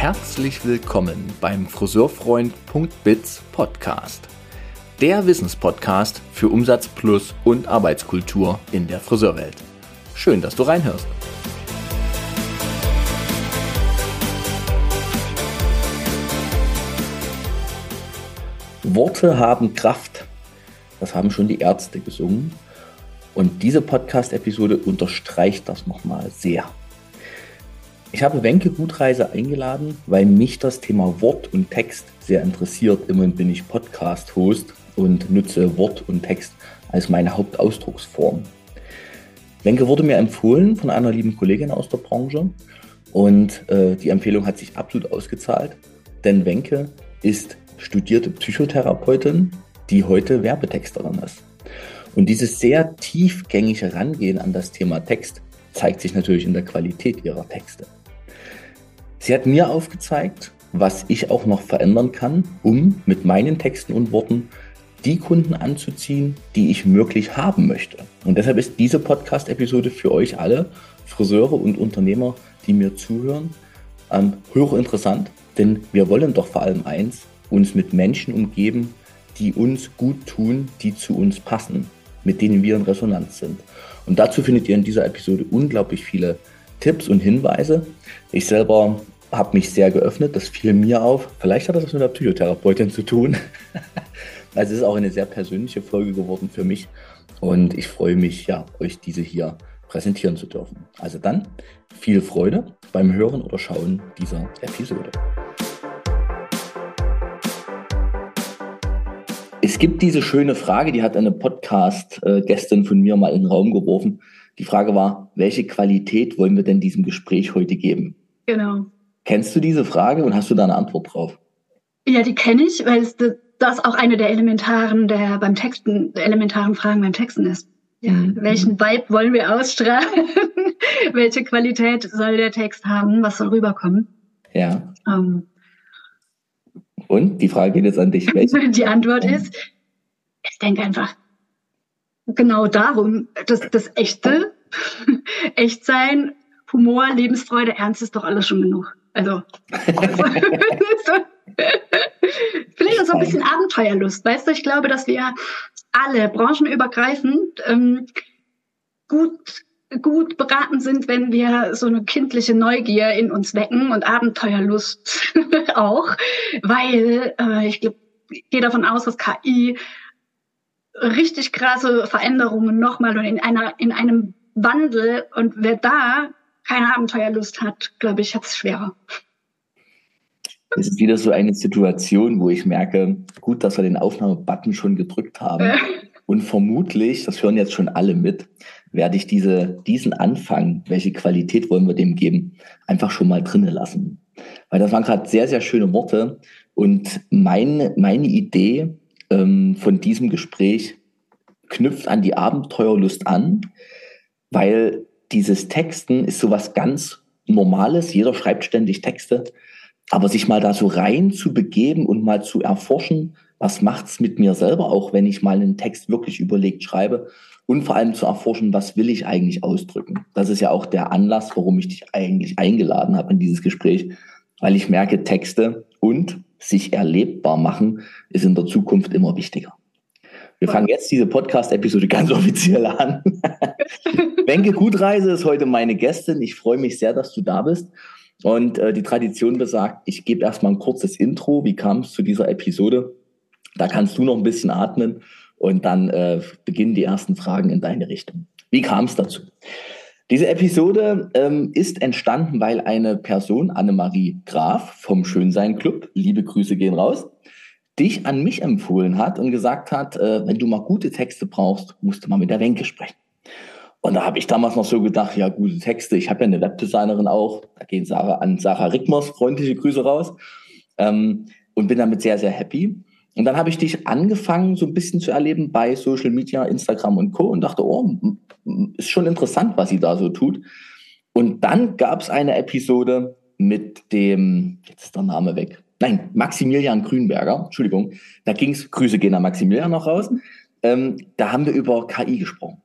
herzlich willkommen beim Friseurfreund.biz Podcast. Der Wissenspodcast für Umsatz plus und Arbeitskultur in der Friseurwelt. Schön, dass du reinhörst. Worte haben Kraft. Das haben schon die Ärzte gesungen. Und diese Podcast-Episode unterstreicht das nochmal sehr. Ich habe Wenke Gutreise eingeladen, weil mich das Thema Wort und Text sehr interessiert. Immerhin bin ich Podcast-Host und nutze Wort und Text als meine Hauptausdrucksform. Wenke wurde mir empfohlen von einer lieben Kollegin aus der Branche und äh, die Empfehlung hat sich absolut ausgezahlt, denn Wenke ist studierte Psychotherapeutin, die heute Werbetexterin ist. Und dieses sehr tiefgängige Rangehen an das Thema Text zeigt sich natürlich in der Qualität ihrer Texte. Sie hat mir aufgezeigt, was ich auch noch verändern kann, um mit meinen Texten und Worten die Kunden anzuziehen, die ich möglich haben möchte. Und deshalb ist diese Podcast-Episode für euch alle, Friseure und Unternehmer, die mir zuhören, ähm, hochinteressant, denn wir wollen doch vor allem eins, uns mit Menschen umgeben, die uns gut tun, die zu uns passen, mit denen wir in Resonanz sind. Und dazu findet ihr in dieser Episode unglaublich viele Tipps und Hinweise. Ich selber habe mich sehr geöffnet, das fiel mir auf. Vielleicht hat das was mit der Psychotherapeutin zu tun. also es ist auch eine sehr persönliche Folge geworden für mich und ich freue mich, ja, euch diese hier präsentieren zu dürfen. Also dann viel Freude beim Hören oder Schauen dieser Episode. Es gibt diese schöne Frage, die hat eine Podcast-Gästin von mir mal in den Raum geworfen. Die Frage war, welche Qualität wollen wir denn diesem Gespräch heute geben? Genau. Kennst du diese Frage und hast du da eine Antwort drauf? Ja, die kenne ich, weil es das auch eine der elementaren, der beim Texten, der elementaren Fragen beim Texten ist. Ja, mhm. welchen Vibe wollen wir ausstrahlen? Welche Qualität soll der Text haben? Was soll rüberkommen? Ja. Ähm, und die Frage geht jetzt an dich. Welche? Die Antwort ist, ich denke einfach genau darum, dass das Echte, Echtsein, Humor, Lebensfreude, Ernst ist doch alles schon genug. Also, vielleicht auch so ein bisschen Abenteuerlust. Weißt du, ich glaube, dass wir alle branchenübergreifend ähm, gut gut beraten sind, wenn wir so eine kindliche Neugier in uns wecken und Abenteuerlust auch, weil äh, ich, glaub, ich gehe davon aus, dass KI richtig krasse Veränderungen nochmal und in einer in einem Wandel und wer da keine Abenteuerlust hat, glaube ich, hat es schwerer. Es ist wieder so eine Situation, wo ich merke, gut, dass wir den Aufnahmebutton schon gedrückt haben. Und vermutlich, das hören jetzt schon alle mit, werde ich diese, diesen Anfang, welche Qualität wollen wir dem geben, einfach schon mal drinnen lassen. Weil das waren gerade sehr, sehr schöne Worte. Und meine, meine Idee ähm, von diesem Gespräch knüpft an die Abenteuerlust an, weil dieses Texten ist sowas ganz Normales. Jeder schreibt ständig Texte. Aber sich mal da so rein zu begeben und mal zu erforschen, was macht's mit mir selber, auch wenn ich mal einen Text wirklich überlegt schreibe und vor allem zu erforschen, was will ich eigentlich ausdrücken. Das ist ja auch der Anlass, warum ich dich eigentlich eingeladen habe in dieses Gespräch, weil ich merke, Texte und sich erlebbar machen ist in der Zukunft immer wichtiger. Wir fangen jetzt diese Podcast-Episode ganz offiziell an. Wenke Gutreise ist heute meine Gästin. Ich freue mich sehr, dass du da bist. Und äh, die Tradition besagt, ich gebe erstmal ein kurzes Intro. Wie kam es zu dieser Episode? Da kannst du noch ein bisschen atmen und dann äh, beginnen die ersten Fragen in deine Richtung. Wie kam es dazu? Diese Episode ähm, ist entstanden, weil eine Person, Annemarie Graf vom Schönsein Club, liebe Grüße gehen raus, dich an mich empfohlen hat und gesagt hat, äh, wenn du mal gute Texte brauchst, musst du mal mit der Wenke sprechen. Und da habe ich damals noch so gedacht, ja, gute Texte, ich habe ja eine Webdesignerin auch, da gehen Sarah an Sarah Rickmers freundliche Grüße raus ähm, und bin damit sehr, sehr happy. Und dann habe ich dich angefangen, so ein bisschen zu erleben bei Social Media, Instagram und Co. und dachte, oh, ist schon interessant, was sie da so tut. Und dann gab es eine Episode mit dem, jetzt ist der Name weg, nein, Maximilian Grünberger, Entschuldigung, da ging es, Grüße gehen an Maximilian noch raus, ähm, da haben wir über KI gesprochen.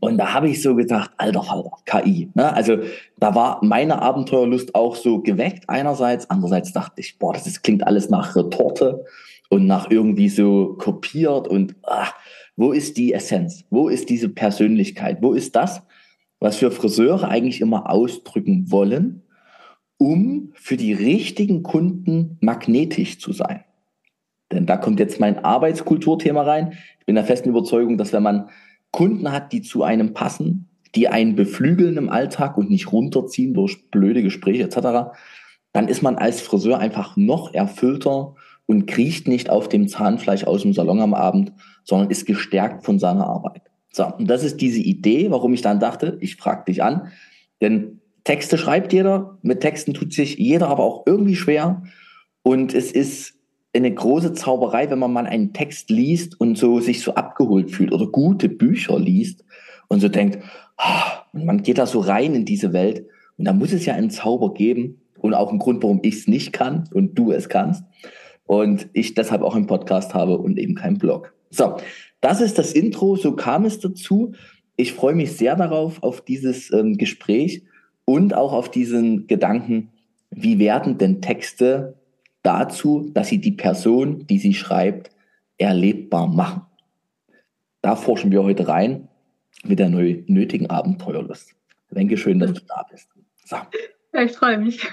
Und da habe ich so gedacht, alter Falter, KI. Ne? Also da war meine Abenteuerlust auch so geweckt einerseits. Andererseits dachte ich, boah, das ist, klingt alles nach Retorte und nach irgendwie so kopiert. Und ach, wo ist die Essenz? Wo ist diese Persönlichkeit? Wo ist das, was wir Friseure eigentlich immer ausdrücken wollen, um für die richtigen Kunden magnetisch zu sein? Denn da kommt jetzt mein Arbeitskulturthema rein. Ich bin der festen Überzeugung, dass wenn man Kunden hat, die zu einem passen, die einen beflügeln im Alltag und nicht runterziehen durch blöde Gespräche etc., dann ist man als Friseur einfach noch erfüllter und kriecht nicht auf dem Zahnfleisch aus dem Salon am Abend, sondern ist gestärkt von seiner Arbeit. So, und das ist diese Idee, warum ich dann dachte, ich frage dich an, denn Texte schreibt jeder, mit Texten tut sich jeder aber auch irgendwie schwer und es ist eine große Zauberei, wenn man mal einen Text liest und so sich so abgeholt fühlt oder gute Bücher liest und so denkt, oh, man geht da so rein in diese Welt und da muss es ja einen Zauber geben und auch einen Grund, warum ich es nicht kann und du es kannst und ich deshalb auch einen Podcast habe und eben keinen Blog. So, das ist das Intro, so kam es dazu. Ich freue mich sehr darauf, auf dieses ähm, Gespräch und auch auf diesen Gedanken, wie werden denn Texte dazu, dass sie die Person, die sie schreibt, erlebbar machen. Da forschen wir heute rein mit der nötigen Abenteuerlust. Danke schön, dass du da bist. So. ich freue mich.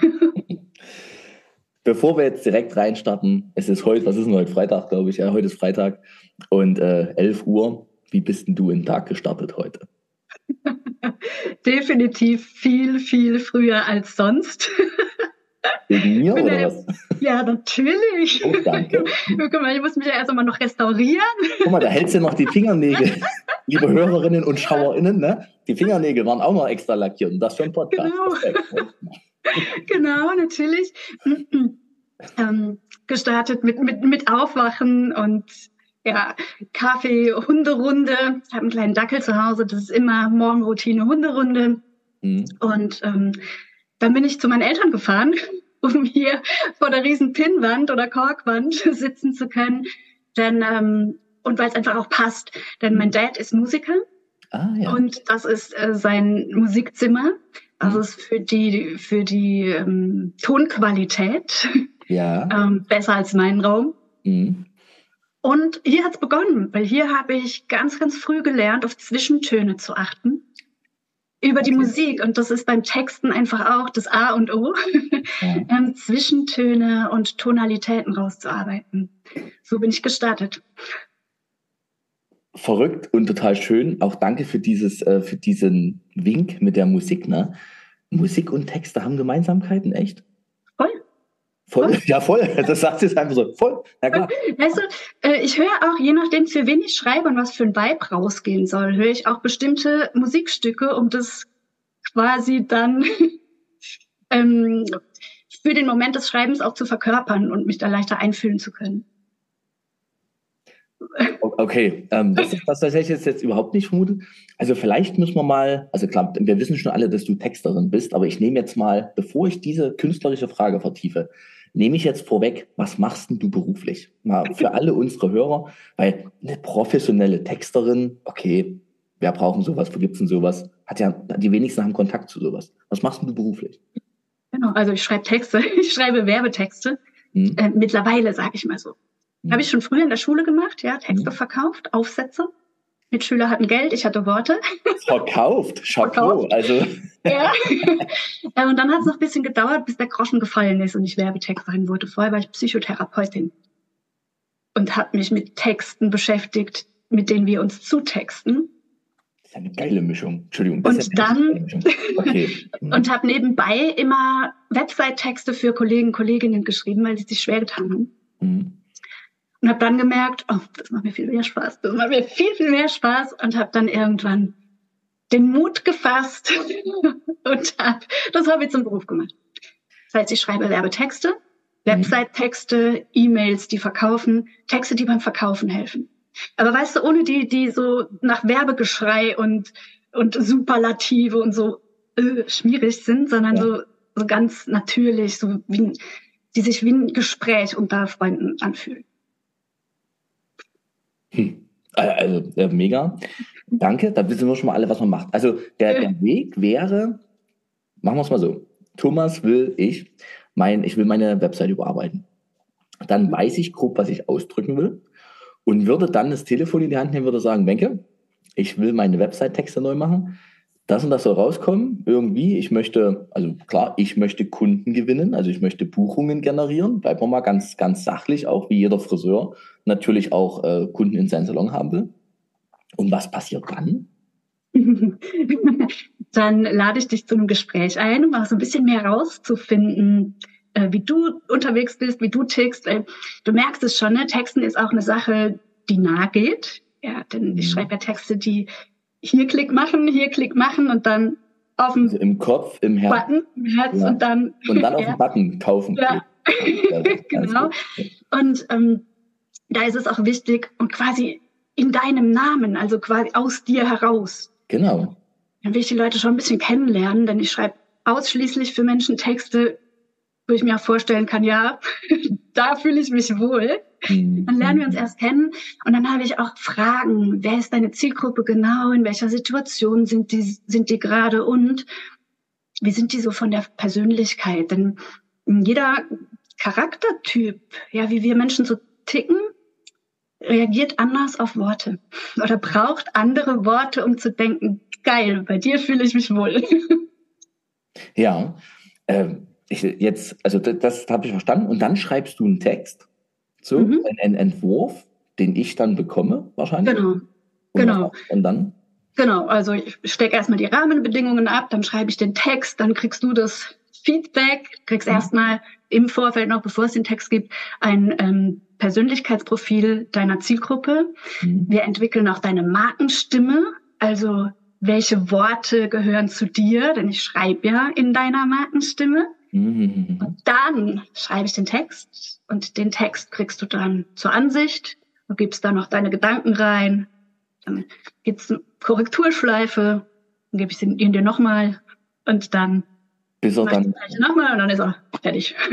Bevor wir jetzt direkt reinstarten, es ist heute, was ist denn heute? Freitag, glaube ich. Ja, heute ist Freitag und äh, 11 Uhr. Wie bist denn du in den Tag gestartet heute? Definitiv viel, viel früher als sonst. Wegen mir oder was? Ja, natürlich. Oh, danke. Guck mal, ich muss mich ja erst einmal noch restaurieren. Guck mal, da hältst du noch die Fingernägel. Liebe Hörerinnen und SchauerInnen, ne? Die Fingernägel waren auch noch extra lackiert und das für ein Podcast. Genau, genau natürlich. ähm, gestartet mit, mit, mit Aufwachen und ja, Kaffee, Hunderunde. Ich habe einen kleinen Dackel zu Hause, das ist immer Morgenroutine, Hunderunde. Mhm. Und ähm, dann bin ich zu meinen Eltern gefahren um hier vor der riesen Pinnwand oder Korkwand sitzen zu können. Denn, ähm, und weil es einfach auch passt, denn mein Dad ist Musiker ah, ja. und das ist äh, sein Musikzimmer. Also mhm. ist für die, für die ähm, Tonqualität ja. ähm, besser als mein Raum. Mhm. Und hier hat's begonnen, weil hier habe ich ganz, ganz früh gelernt, auf Zwischentöne zu achten über die Musik und das ist beim Texten einfach auch das A und O, ja. ähm, Zwischentöne und Tonalitäten rauszuarbeiten. So bin ich gestartet. Verrückt und total schön. Auch danke für dieses, äh, für diesen Wink mit der Musik. Ne? Musik und Texte haben Gemeinsamkeiten, echt? Voll. Voll, ja voll. Das sagt es einfach so. Voll. Ja, klar. Weißt du, äh, ich höre auch, je nachdem, für wen ich schreibe und was für ein Vibe rausgehen soll, höre ich auch bestimmte Musikstücke, um das quasi dann ähm, für den Moment des Schreibens auch zu verkörpern und mich da leichter einfühlen zu können. Okay, ähm, das ist was, was ich jetzt, jetzt überhaupt nicht vermute. Also vielleicht müssen wir mal, also klar, wir wissen schon alle, dass du Texterin bist, aber ich nehme jetzt mal, bevor ich diese künstlerische Frage vertiefe, nehme ich jetzt vorweg, was machst denn du beruflich? Mal für alle unsere Hörer, weil eine professionelle Texterin, okay, wer brauchen sowas, wo gibt's denn sowas? Hat ja, die wenigsten haben Kontakt zu sowas. Was machst denn du beruflich? Genau, also ich schreibe Texte, ich schreibe Werbetexte. Hm. Äh, mittlerweile, sage ich mal so. Hm. Habe ich schon früher in der Schule gemacht, ja, Texte hm. verkauft, Aufsätze. Mitschüler hatten Geld, ich hatte Worte. Verkauft, Chapeau, Verkauft. also. Ja. und dann hat es noch ein bisschen gedauert, bis der Groschen gefallen ist und ich Werbetexterin wurde. Vorher war ich Psychotherapeutin und habe mich mit Texten beschäftigt, mit denen wir uns zutexten. Das ist eine geile Mischung. Entschuldigung. Und dann okay. und habe nebenbei immer Website-Texte für Kollegen, Kolleginnen geschrieben, weil sie sich schwer getan haben. Mhm. Und habe dann gemerkt, oh, das macht mir viel mehr Spaß. Das macht mir viel, viel mehr Spaß. Und habe dann irgendwann den Mut gefasst und habe das Hobby zum Beruf gemacht. Das heißt, ich schreibe Werbetexte, mhm. Website-Texte, E-Mails, die verkaufen, Texte, die beim Verkaufen helfen. Aber weißt du, ohne die, die so nach Werbegeschrei und, und Superlative und so äh, schmierig sind, sondern ja. so, so ganz natürlich, so wie, die sich wie ein Gespräch unter Freunden anfühlen. Hm. Also äh, mega. Danke, da wissen wir schon mal alle, was man macht. Also der, der Weg wäre, machen wir es mal so. Thomas will ich, mein, ich will meine Website überarbeiten. Dann weiß ich grob, was ich ausdrücken will und würde dann das Telefon in die Hand nehmen, würde sagen, Wenke, ich will meine Website-Texte neu machen. Das und das soll rauskommen, irgendwie. Ich möchte, also klar, ich möchte Kunden gewinnen, also ich möchte Buchungen generieren. Bleiben wir mal ganz, ganz sachlich, auch wie jeder Friseur natürlich auch äh, Kunden in seinen Salon haben will. Und was passiert dann? dann lade ich dich zu einem Gespräch ein, um auch so ein bisschen mehr rauszufinden, äh, wie du unterwegs bist, wie du tickst. Äh, du merkst es schon, ne? Texten ist auch eine Sache, die nahe geht. Ja, denn ich mhm. schreibe ja Texte, die hier Klick machen, hier Klick machen und dann auf dem also im Kopf, im Herz, Button, im Herz ja. und dann und dann auf ja. den Button kaufen. Ja. genau. Und ähm, da ist es auch wichtig und quasi in deinem Namen, also quasi aus dir heraus. Genau. Dann will ich die Leute schon ein bisschen kennenlernen, denn ich schreibe ausschließlich für Menschen Texte, wo ich mir auch vorstellen kann, ja, da fühle ich mich wohl. Mhm. Dann lernen wir uns erst kennen und dann habe ich auch Fragen. Wer ist deine Zielgruppe genau? In welcher Situation sind die, sind die gerade und wie sind die so von der Persönlichkeit? Denn jeder Charaktertyp, ja, wie wir Menschen so ticken, reagiert anders auf Worte oder braucht andere Worte, um zu denken, geil, bei dir fühle ich mich wohl. Ja, äh, ich jetzt, also das, das habe ich verstanden. Und dann schreibst du einen Text, so mhm. einen Entwurf, den ich dann bekomme, wahrscheinlich. Genau. Und genau. Und dann? Genau, also ich stecke erstmal die Rahmenbedingungen ab, dann schreibe ich den Text, dann kriegst du das Feedback, kriegst mhm. erstmal im Vorfeld noch, bevor es den Text gibt, ein ähm, Persönlichkeitsprofil deiner Zielgruppe. Mhm. Wir entwickeln auch deine Markenstimme, also welche Worte gehören zu dir, denn ich schreibe ja in deiner Markenstimme. Mhm. Und dann schreibe ich den Text und den Text kriegst du dann zur Ansicht. Du gibst da noch deine Gedanken rein. Dann gibt's eine Korrekturschleife, dann gebe ich ihn dir nochmal und dann bis er dann nochmal und dann ist er fertig.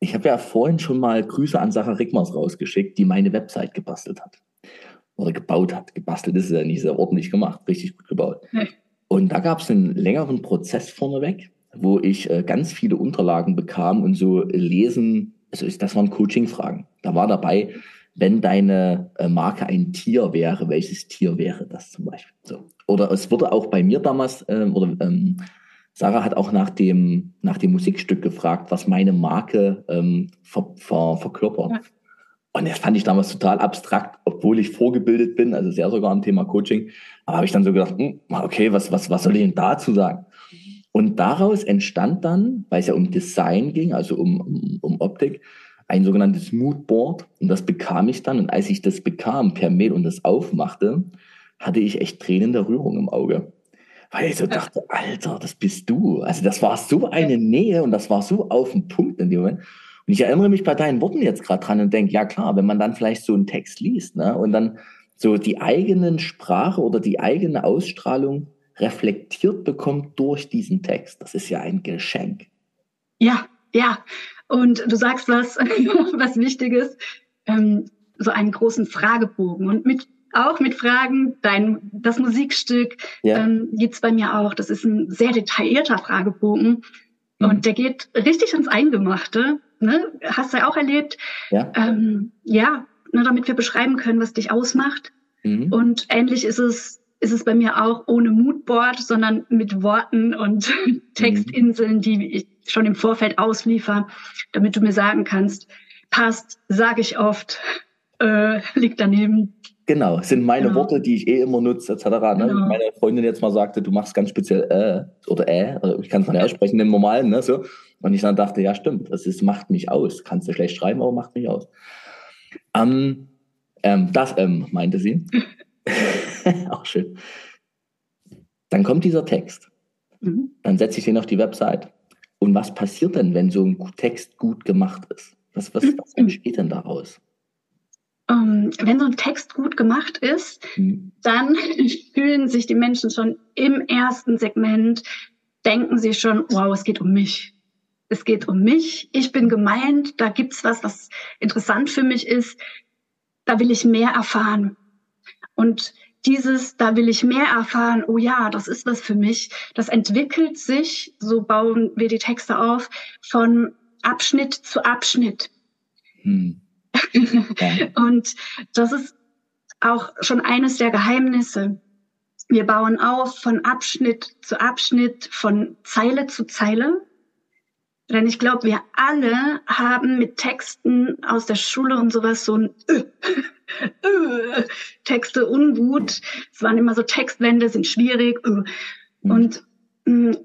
Ich habe ja vorhin schon mal Grüße an Sarah Rickmers rausgeschickt, die meine Website gebastelt hat. Oder gebaut hat. Gebastelt ist es ja nicht sehr ordentlich gemacht, richtig gut gebaut. Nee. Und da gab es einen längeren Prozess vorneweg, wo ich äh, ganz viele Unterlagen bekam und so lesen, also das waren Coaching-Fragen. Da war dabei, wenn deine äh, Marke ein Tier wäre, welches Tier wäre das zum Beispiel? So. Oder es wurde auch bei mir damals, äh, oder ähm, Sarah hat auch nach dem, nach dem Musikstück gefragt, was meine Marke ähm, ver, ver, verkörpert. Ja. Und das fand ich damals total abstrakt, obwohl ich vorgebildet bin, also sehr sogar am Thema Coaching. Aber habe ich dann so gedacht, hm, okay, was, was, was soll ich denn dazu sagen? Und daraus entstand dann, weil es ja um Design ging, also um, um, um Optik, ein sogenanntes Moodboard. Und das bekam ich dann. Und als ich das bekam per Mail und das aufmachte, hatte ich echt Tränen der Rührung im Auge. Weil ich so dachte, Alter, das bist du. Also das war so eine Nähe und das war so auf den Punkt in dem Moment. Und ich erinnere mich bei deinen Worten jetzt gerade dran und denke, ja klar, wenn man dann vielleicht so einen Text liest ne, und dann so die eigenen Sprache oder die eigene Ausstrahlung reflektiert bekommt durch diesen Text, das ist ja ein Geschenk. Ja, ja. Und du sagst was, was Wichtiges, ähm, so einen großen Fragebogen. Und mit auch mit Fragen. Dein, das Musikstück ja. ähm, gibt's bei mir auch. Das ist ein sehr detaillierter Fragebogen. Mhm. Und der geht richtig ins Eingemachte. Ne? Hast du ja auch erlebt. Ja, ähm, ja ne, damit wir beschreiben können, was dich ausmacht. Mhm. Und ähnlich ist es, ist es bei mir auch ohne Moodboard, sondern mit Worten und Textinseln, die ich schon im Vorfeld ausliefer, damit du mir sagen kannst, passt, sage ich oft, äh, liegt daneben, Genau, sind meine genau. Worte, die ich eh immer nutze, etc. Ne? Genau. Meine Freundin jetzt mal sagte, du machst ganz speziell äh oder äh, oder ich kann es von ja sprechen im Normalen, ne? So. Und ich dann dachte, ja, stimmt, das ist, macht mich aus. Kannst du schlecht schreiben, aber macht mich aus. Ähm, ähm, das ähm, meinte sie. Auch schön. Dann kommt dieser Text. Mhm. Dann setze ich den auf die Website. Und was passiert denn, wenn so ein Text gut gemacht ist? Was, was, was entsteht denn daraus? ähm, wenn so ein Text gut gemacht ist, mhm. dann fühlen sich die Menschen schon im ersten Segment, denken sie schon, wow, es geht um mich. Es geht um mich, ich bin gemeint, da gibt's was, was interessant für mich ist, da will ich mehr erfahren. Und dieses, da will ich mehr erfahren, oh ja, das ist was für mich, das entwickelt sich, so bauen wir die Texte auf, von Abschnitt zu Abschnitt. Hm. Ja. Und das ist auch schon eines der Geheimnisse. Wir bauen auf von Abschnitt zu Abschnitt, von Zeile zu Zeile. Denn ich glaube, wir alle haben mit Texten aus der Schule und sowas so ein äh, äh, Texte ungut. Es waren immer so Textwände, sind schwierig. Äh. Und mh, mm,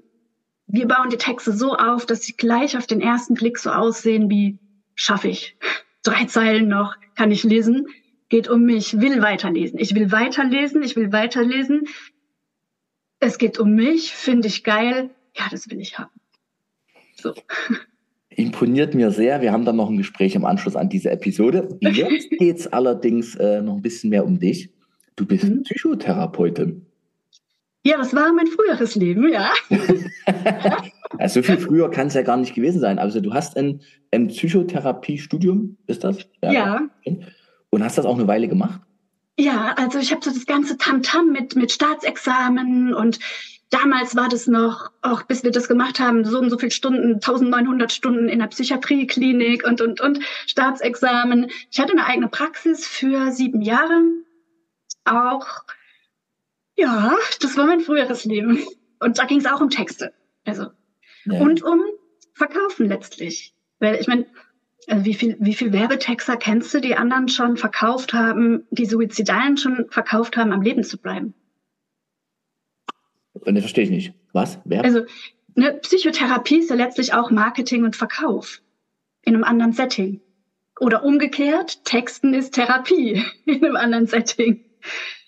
wir bauen die Texte so auf, dass sie gleich auf den ersten Blick so aussehen wie schaffe ich. Drei Zeilen noch, kann ich lesen. Geht um mich, will weiterlesen. Ich will weiterlesen, ich will weiterlesen. Es geht um mich, finde ich geil. Ja, das will ich haben. So. Imponiert mir sehr. Wir haben dann noch ein Gespräch im Anschluss an diese Episode. Jetzt geht es allerdings äh, noch ein bisschen mehr um dich. Du bist mhm. Psychotherapeutin. Ja, das war mein früheres Leben, ja. ja so viel früher kann es ja gar nicht gewesen sein. Also du hast ein, ein Psychotherapiestudium, ist das? Ja. ja. Und hast das auch eine Weile gemacht? Ja, also ich habe so das ganze Tamtam -Tam mit, mit Staatsexamen und damals war das noch, auch bis wir das gemacht haben, so und so viele Stunden, 1900 Stunden in der Psychiatrieklinik und, und, und Staatsexamen. Ich hatte eine eigene Praxis für sieben Jahre. Auch, ja, das war mein früheres Leben. Und da ging es auch um Texte. Also, ja. und um Verkaufen letztlich. Weil ich meine, also wie viel, wie viel Werbetexter kennst du, die anderen schon verkauft haben, die Suizidalen schon verkauft haben, am Leben zu bleiben? Das verstehe ich nicht. Was? Wer? Also, eine Psychotherapie ist ja letztlich auch Marketing und Verkauf in einem anderen Setting. Oder umgekehrt, Texten ist Therapie in einem anderen Setting.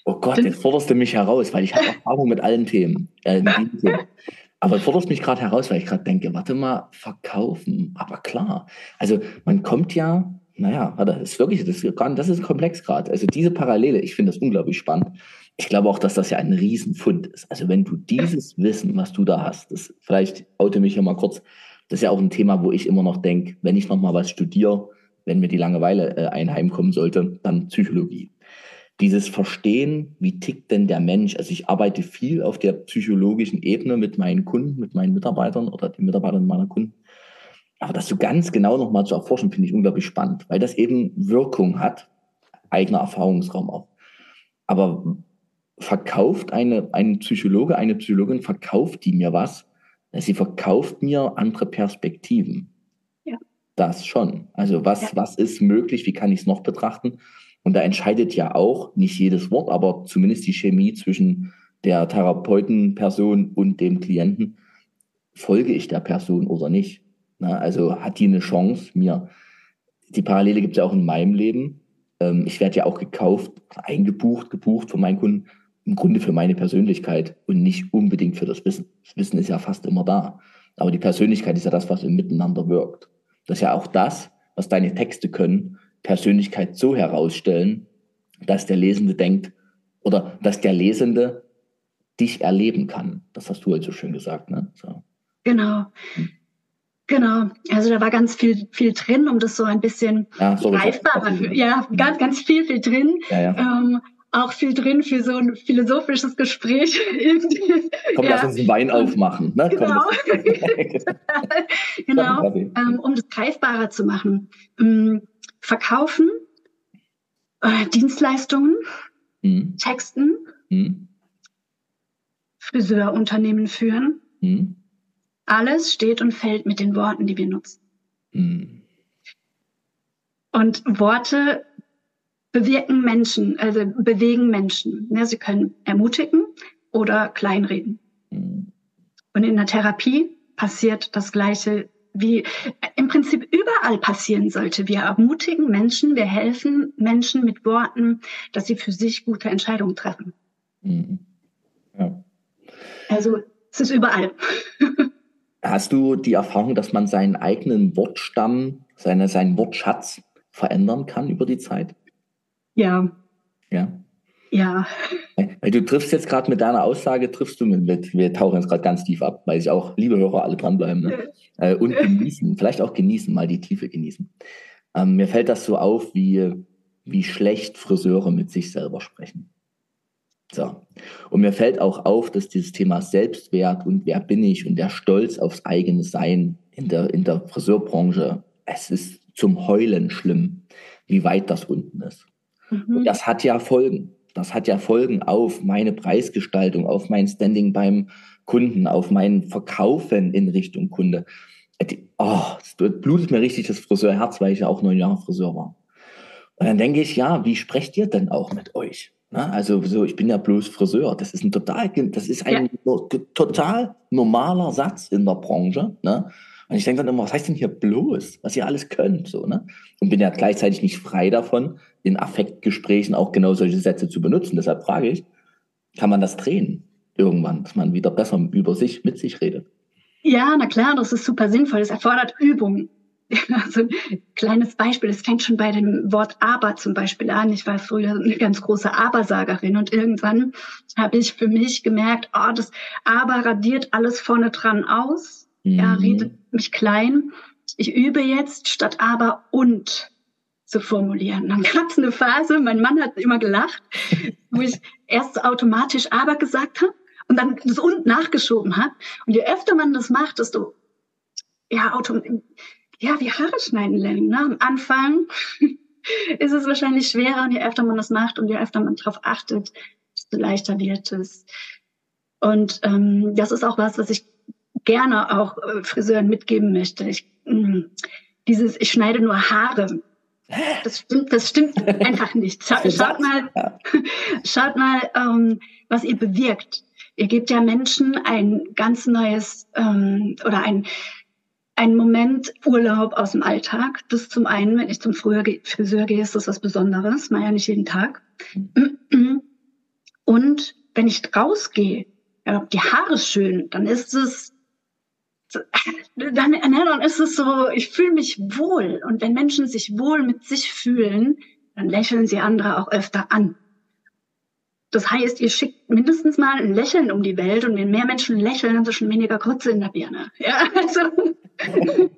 Oh Gott, jetzt forderst du mich heraus, weil ich habe Erfahrung mit allen Themen. Äh. Aber forderst mich gerade heraus, weil ich gerade denke, warte mal, verkaufen. Aber klar. Also man kommt ja, naja, warte, das ist wirklich, das ist, das ist komplex gerade. Also diese Parallele, ich finde das unglaublich spannend ich glaube auch, dass das ja ein Riesenfund ist. Also wenn du dieses Wissen, was du da hast, das vielleicht oute mich hier mal kurz, das ist ja auch ein Thema, wo ich immer noch denke, wenn ich noch mal was studiere, wenn mir die Langeweile äh, einheimkommen sollte, dann Psychologie. Dieses Verstehen, wie tickt denn der Mensch? Also ich arbeite viel auf der psychologischen Ebene mit meinen Kunden, mit meinen Mitarbeitern oder den Mitarbeitern meiner Kunden. Aber das so ganz genau noch mal zu erforschen, finde ich unglaublich spannend, weil das eben Wirkung hat, eigener Erfahrungsraum auch. Aber verkauft eine, ein Psychologe, eine Psychologin, verkauft die mir was? Sie verkauft mir andere Perspektiven. Ja. Das schon. Also was, ja. was ist möglich? Wie kann ich es noch betrachten? Und da entscheidet ja auch nicht jedes Wort, aber zumindest die Chemie zwischen der Therapeutenperson und dem Klienten. Folge ich der Person oder nicht? Na, also hat die eine Chance, mir, die Parallele gibt es ja auch in meinem Leben. Ähm, ich werde ja auch gekauft, eingebucht, gebucht von meinen Kunden im Grunde für meine Persönlichkeit und nicht unbedingt für das Wissen. Das Wissen ist ja fast immer da. Aber die Persönlichkeit ist ja das, was im Miteinander wirkt. Das ist ja auch das, was deine Texte können, Persönlichkeit so herausstellen, dass der Lesende denkt oder dass der Lesende dich erleben kann. Das hast du heute so schön gesagt, ne? So. Genau. Hm. Genau, also da war ganz viel, viel drin, um das so ein bisschen ja, greifbarer, ja, ganz, ganz viel, viel drin. Ja, ja. Ähm, auch viel drin für so ein philosophisches Gespräch. Komm, ja. lass uns einen Wein aufmachen. Ne? Genau, genau ähm, um das greifbarer zu machen. Ähm, verkaufen, äh, Dienstleistungen, mhm. Texten, mhm. Friseurunternehmen führen. Mhm. Alles steht und fällt mit den Worten, die wir nutzen. Mhm. Und Worte bewirken Menschen, also bewegen Menschen. Ja, sie können ermutigen oder kleinreden. Mhm. Und in der Therapie passiert das Gleiche, wie im Prinzip überall passieren sollte. Wir ermutigen Menschen, wir helfen Menschen mit Worten, dass sie für sich gute Entscheidungen treffen. Mhm. Ja. Also es ist überall. Hast du die Erfahrung, dass man seinen eigenen Wortstamm, seine, seinen Wortschatz verändern kann über die Zeit? Ja. Ja. Ja. Weil du triffst jetzt gerade mit deiner Aussage, triffst du mit, mit wir tauchen jetzt gerade ganz tief ab, weil ich auch, liebe Hörer, alle dranbleiben. Ne? Äh, und genießen, vielleicht auch genießen, mal die Tiefe genießen. Ähm, mir fällt das so auf, wie, wie schlecht Friseure mit sich selber sprechen. So. Und mir fällt auch auf, dass dieses Thema Selbstwert und wer bin ich und der Stolz aufs eigene Sein in der, in der Friseurbranche, es ist zum Heulen schlimm, wie weit das unten ist. Mhm. Und das hat ja Folgen. Das hat ja Folgen auf meine Preisgestaltung, auf mein Standing beim Kunden, auf mein Verkaufen in Richtung Kunde. Oh, es blutet mir richtig das Friseurherz, weil ich ja auch neun Jahre Friseur war. Und dann denke ich, ja, wie sprecht ihr denn auch mit euch? Na, also so, ich bin ja bloß Friseur. Das ist ein total, das ist ein ja. total normaler Satz in der Branche. Ne? Und ich denke dann immer, was heißt denn hier bloß, was ihr alles könnt? So, ne? Und bin ja gleichzeitig nicht frei davon, in Affektgesprächen auch genau solche Sätze zu benutzen. Deshalb frage ich, kann man das drehen irgendwann, dass man wieder besser über sich, mit sich redet? Ja, na klar, das ist super sinnvoll. Es erfordert Übung. Also ein kleines Beispiel, es fängt schon bei dem Wort aber zum Beispiel an. Ich war früher eine ganz große Abersagerin und irgendwann habe ich für mich gemerkt, oh, das aber radiert alles vorne dran aus, mhm. ja, redet mich klein. Ich übe jetzt statt aber und zu formulieren. Dann gab es eine Phase, mein Mann hat immer gelacht, wo ich erst automatisch aber gesagt habe und dann das und nachgeschoben habe. Und je öfter man das macht, desto ja, automatisch ja, wie Haare schneiden lernen. Ne? Am Anfang ist es wahrscheinlich schwerer und je öfter man das macht und je öfter man darauf achtet, desto leichter wird es. Und ähm, das ist auch was, was ich gerne auch äh, Friseuren mitgeben möchte. Ich, mh, mm, dieses, ich schneide nur Haare. Das stimmt, das stimmt einfach nicht. Scha schaut mal, schaut mal, ähm, was ihr bewirkt. Ihr gebt ja Menschen ein ganz neues ähm, oder ein ein Moment Urlaub aus dem Alltag. Das zum einen, wenn ich zum Friseur gehe, ist das was Besonderes, mal ja nicht jeden Tag. Und wenn ich rausgehe, ja, die Haare schön, dann ist es, dann, dann ist es so, ich fühle mich wohl. Und wenn Menschen sich wohl mit sich fühlen, dann lächeln sie andere auch öfter an. Das heißt, ihr schickt mindestens mal ein Lächeln um die Welt und wenn mehr Menschen lächeln, haben sie schon weniger Kurze in der Birne. Ja, also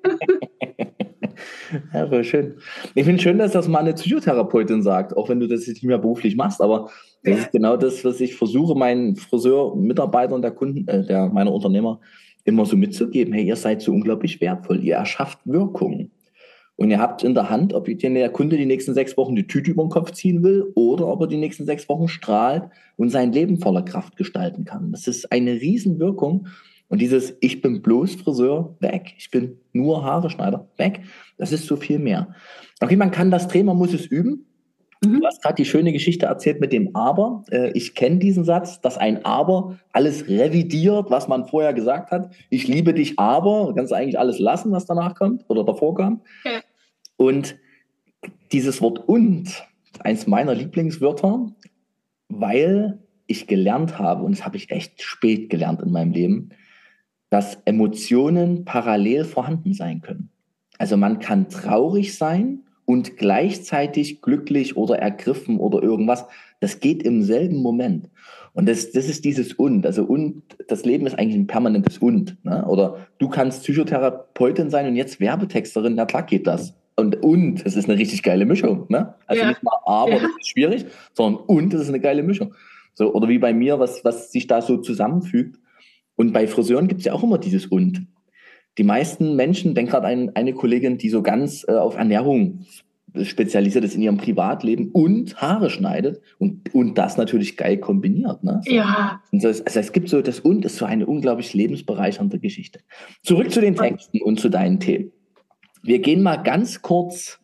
ja, voll schön. Ich finde schön, dass das mal eine Psychotherapeutin sagt, auch wenn du das jetzt nicht mehr beruflich machst, aber das ja. ist genau das, was ich versuche, meinen Friseur-Mitarbeitern der Kunden, äh, der meiner Unternehmer immer so mitzugeben. Hey, ihr seid so unglaublich wertvoll, ihr erschafft Wirkung. Und ihr habt in der Hand, ob der Kunde die nächsten sechs Wochen die Tüte über den Kopf ziehen will oder ob er die nächsten sechs Wochen strahlt und sein Leben voller Kraft gestalten kann. Das ist eine Riesenwirkung. Und dieses Ich bin bloß Friseur, weg. Ich bin nur Haare Schneider, weg. Das ist so viel mehr. Okay, man kann das drehen, man muss es üben. Mhm. Du hast gerade die schöne Geschichte erzählt mit dem Aber. Äh, ich kenne diesen Satz, dass ein Aber alles revidiert, was man vorher gesagt hat. Ich liebe dich, aber. Du kannst eigentlich alles lassen, was danach kommt oder davor kam. Ja. Und dieses Wort und, eins meiner Lieblingswörter, weil ich gelernt habe, und das habe ich echt spät gelernt in meinem Leben, dass Emotionen parallel vorhanden sein können. Also man kann traurig sein und gleichzeitig glücklich oder ergriffen oder irgendwas. Das geht im selben Moment. Und das, das ist dieses Und. Also und, das Leben ist eigentlich ein permanentes Und. Ne? Oder du kannst Psychotherapeutin sein und jetzt Werbetexterin, na klar geht das. Und und, das ist eine richtig geile Mischung. Ne? Also ja. nicht mal aber, ja. das ist schwierig, sondern und, das ist eine geile Mischung. So, oder wie bei mir, was, was sich da so zusammenfügt. Und bei Friseuren gibt es ja auch immer dieses Und. Die meisten Menschen, denk gerade an eine Kollegin, die so ganz äh, auf Ernährung spezialisiert ist in ihrem Privatleben und Haare schneidet und, und das natürlich geil kombiniert. Ne? So. Ja. Es, also es gibt so, das Und ist so eine unglaublich lebensbereichernde Geschichte. Zurück zu den Texten und zu deinen Themen. Wir gehen mal ganz kurz,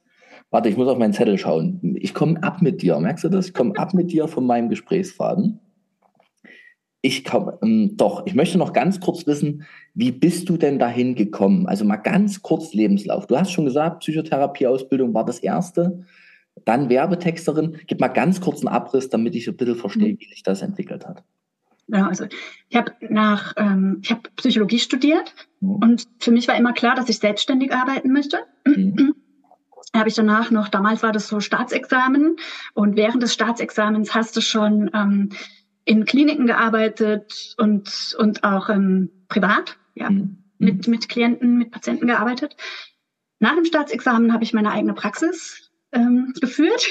warte, ich muss auf meinen Zettel schauen. Ich komme ab mit dir, merkst du das? Ich komme ab mit dir von meinem Gesprächsfaden. Ich komme, ähm, doch, ich möchte noch ganz kurz wissen, wie bist du denn dahin gekommen? Also mal ganz kurz Lebenslauf. Du hast schon gesagt, Psychotherapieausbildung war das erste, dann Werbetexterin. Gib mal ganz kurz einen Abriss, damit ich ein bisschen verstehe, mhm. wie sich das entwickelt hat. Ja, also ich habe nach, ähm, ich habe Psychologie studiert mhm. und für mich war immer klar, dass ich selbstständig arbeiten möchte. Mhm. habe ich danach noch, damals war das so Staatsexamen und während des Staatsexamens hast du schon ähm, in Kliniken gearbeitet und, und auch ähm, privat, ja, mhm. mit, mit Klienten, mit Patienten gearbeitet. Nach dem Staatsexamen habe ich meine eigene Praxis ähm, geführt.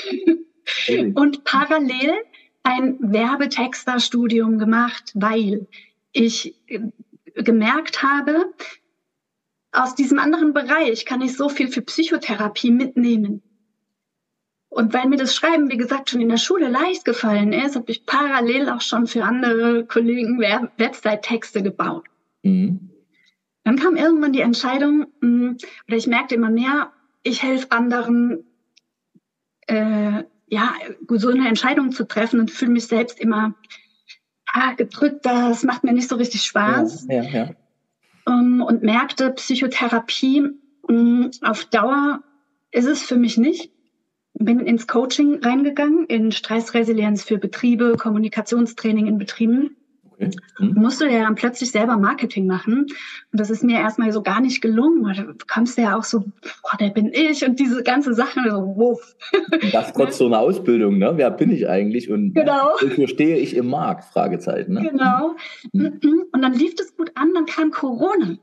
Mhm. und parallel ein Werbetexterstudium gemacht, weil ich äh, gemerkt habe, aus diesem anderen Bereich kann ich so viel für Psychotherapie mitnehmen. Und weil mir das Schreiben, wie gesagt, schon in der Schule leicht gefallen ist, habe ich parallel auch schon für andere Kollegen Website-Texte gebaut. Mhm. Dann kam irgendwann die Entscheidung, hm, oder ich merkte immer mehr, ich helfe anderen, äh, ja, so eine Entscheidung zu treffen und fühle mich selbst immer ah, gedrückt, das macht mir nicht so richtig Spaß. Ja, ja, ja. Um, ähm, und merkte, Psychotherapie um, hm, auf Dauer ist es für mich nicht bin ins Coaching reingegangen, in Stressresilienz für Betriebe, Kommunikationstraining in Betrieben. Okay. Mhm. Musste ja dann plötzlich selber Marketing machen. Und das ist mir erstmal so gar nicht gelungen. Du kommst ja auch so, boah, der bin ich und diese ganze Sache, so, wuff. Das trotz so einer Ausbildung, ne? Wer bin ich eigentlich? Und genau. wofür stehe ich im Markt? Fragezeichen. Ne? Genau. Mhm. Und dann lief es gut an, dann kam Corona.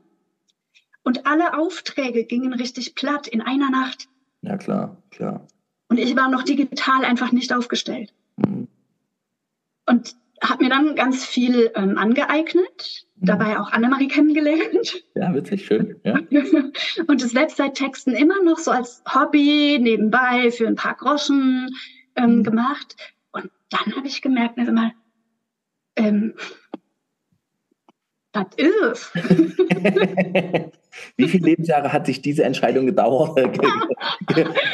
Und alle Aufträge gingen richtig platt in einer Nacht. Ja, klar, klar. Und ich war noch digital einfach nicht aufgestellt. Mhm. Und habe mir dann ganz viel ähm, angeeignet, mhm. dabei auch Annemarie kennengelernt. Ja, witzig, schön. Ja. und das Website-Texten immer noch so als Hobby nebenbei für ein paar Groschen ähm, mhm. gemacht. Und dann habe ich gemerkt, also mal, ähm, das ist es. Wie viele Lebensjahre hat sich diese Entscheidung gedauert?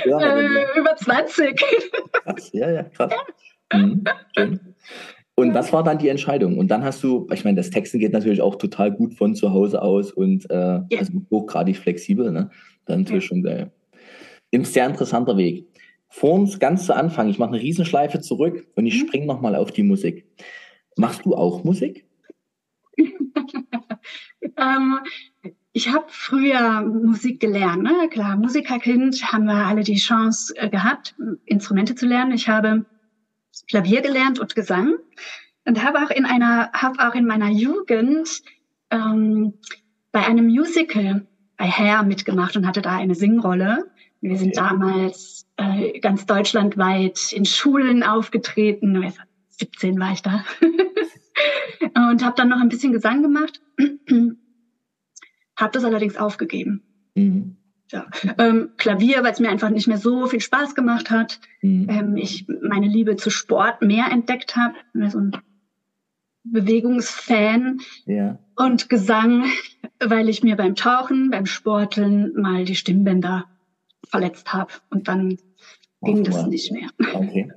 ja, äh, über 20. Krass, ja, ja, krass. Mhm, und was war dann die Entscheidung? Und dann hast du, ich meine, das Texten geht natürlich auch total gut von zu Hause aus und äh, ja. also hochgradig flexibel, ne? Dann natürlich ja. schon geil. Ein sehr interessanter Weg. Vor uns ganz zu Anfang, ich mache eine Riesenschleife zurück und ich mhm. springe nochmal auf die Musik. Machst du auch Musik? ähm, ich habe früher Musik gelernt. Ne? Klar, Musikerkind haben wir alle die Chance äh, gehabt, Instrumente zu lernen. Ich habe Klavier gelernt und Gesang und habe auch in einer, habe auch in meiner Jugend ähm, bei einem Musical bei Hair mitgemacht und hatte da eine Singrolle. Wir sind okay. damals äh, ganz deutschlandweit in Schulen aufgetreten. 17 war ich da. und habe dann noch ein bisschen Gesang gemacht, habe das allerdings aufgegeben. Mhm. Ja. Ähm, Klavier, weil es mir einfach nicht mehr so viel Spaß gemacht hat. Mhm. Ähm, ich meine Liebe zu Sport mehr entdeckt habe, so ein Bewegungsfan. Ja. Und Gesang, weil ich mir beim Tauchen, beim Sporteln mal die Stimmbänder verletzt habe. Und dann ging das nicht mehr. Okay.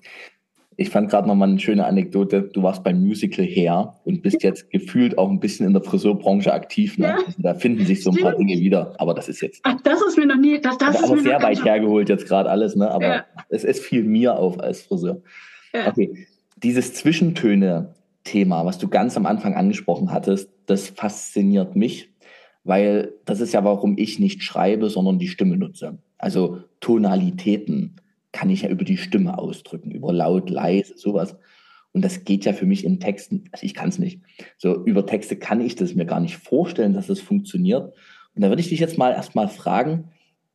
Ich fand gerade nochmal eine schöne Anekdote. Du warst beim Musical her und bist jetzt gefühlt auch ein bisschen in der Friseurbranche aktiv. Ne? Ja. Also da finden sich so ein paar Dinge wieder. Aber das ist jetzt. Ach, das ist mir noch nie. Das, das ist aber sehr weit hergeholt jetzt gerade alles. Ne? Aber ja. es, es fiel mir auf als Friseur. Ja. Okay. Dieses Zwischentöne-Thema, was du ganz am Anfang angesprochen hattest, das fasziniert mich, weil das ist ja, warum ich nicht schreibe, sondern die Stimme nutze. Also Tonalitäten kann ich ja über die Stimme ausdrücken, über laut, leise, sowas. Und das geht ja für mich in Texten, also ich kann es nicht. So über Texte kann ich das mir gar nicht vorstellen, dass es das funktioniert. Und da würde ich dich jetzt mal erstmal fragen,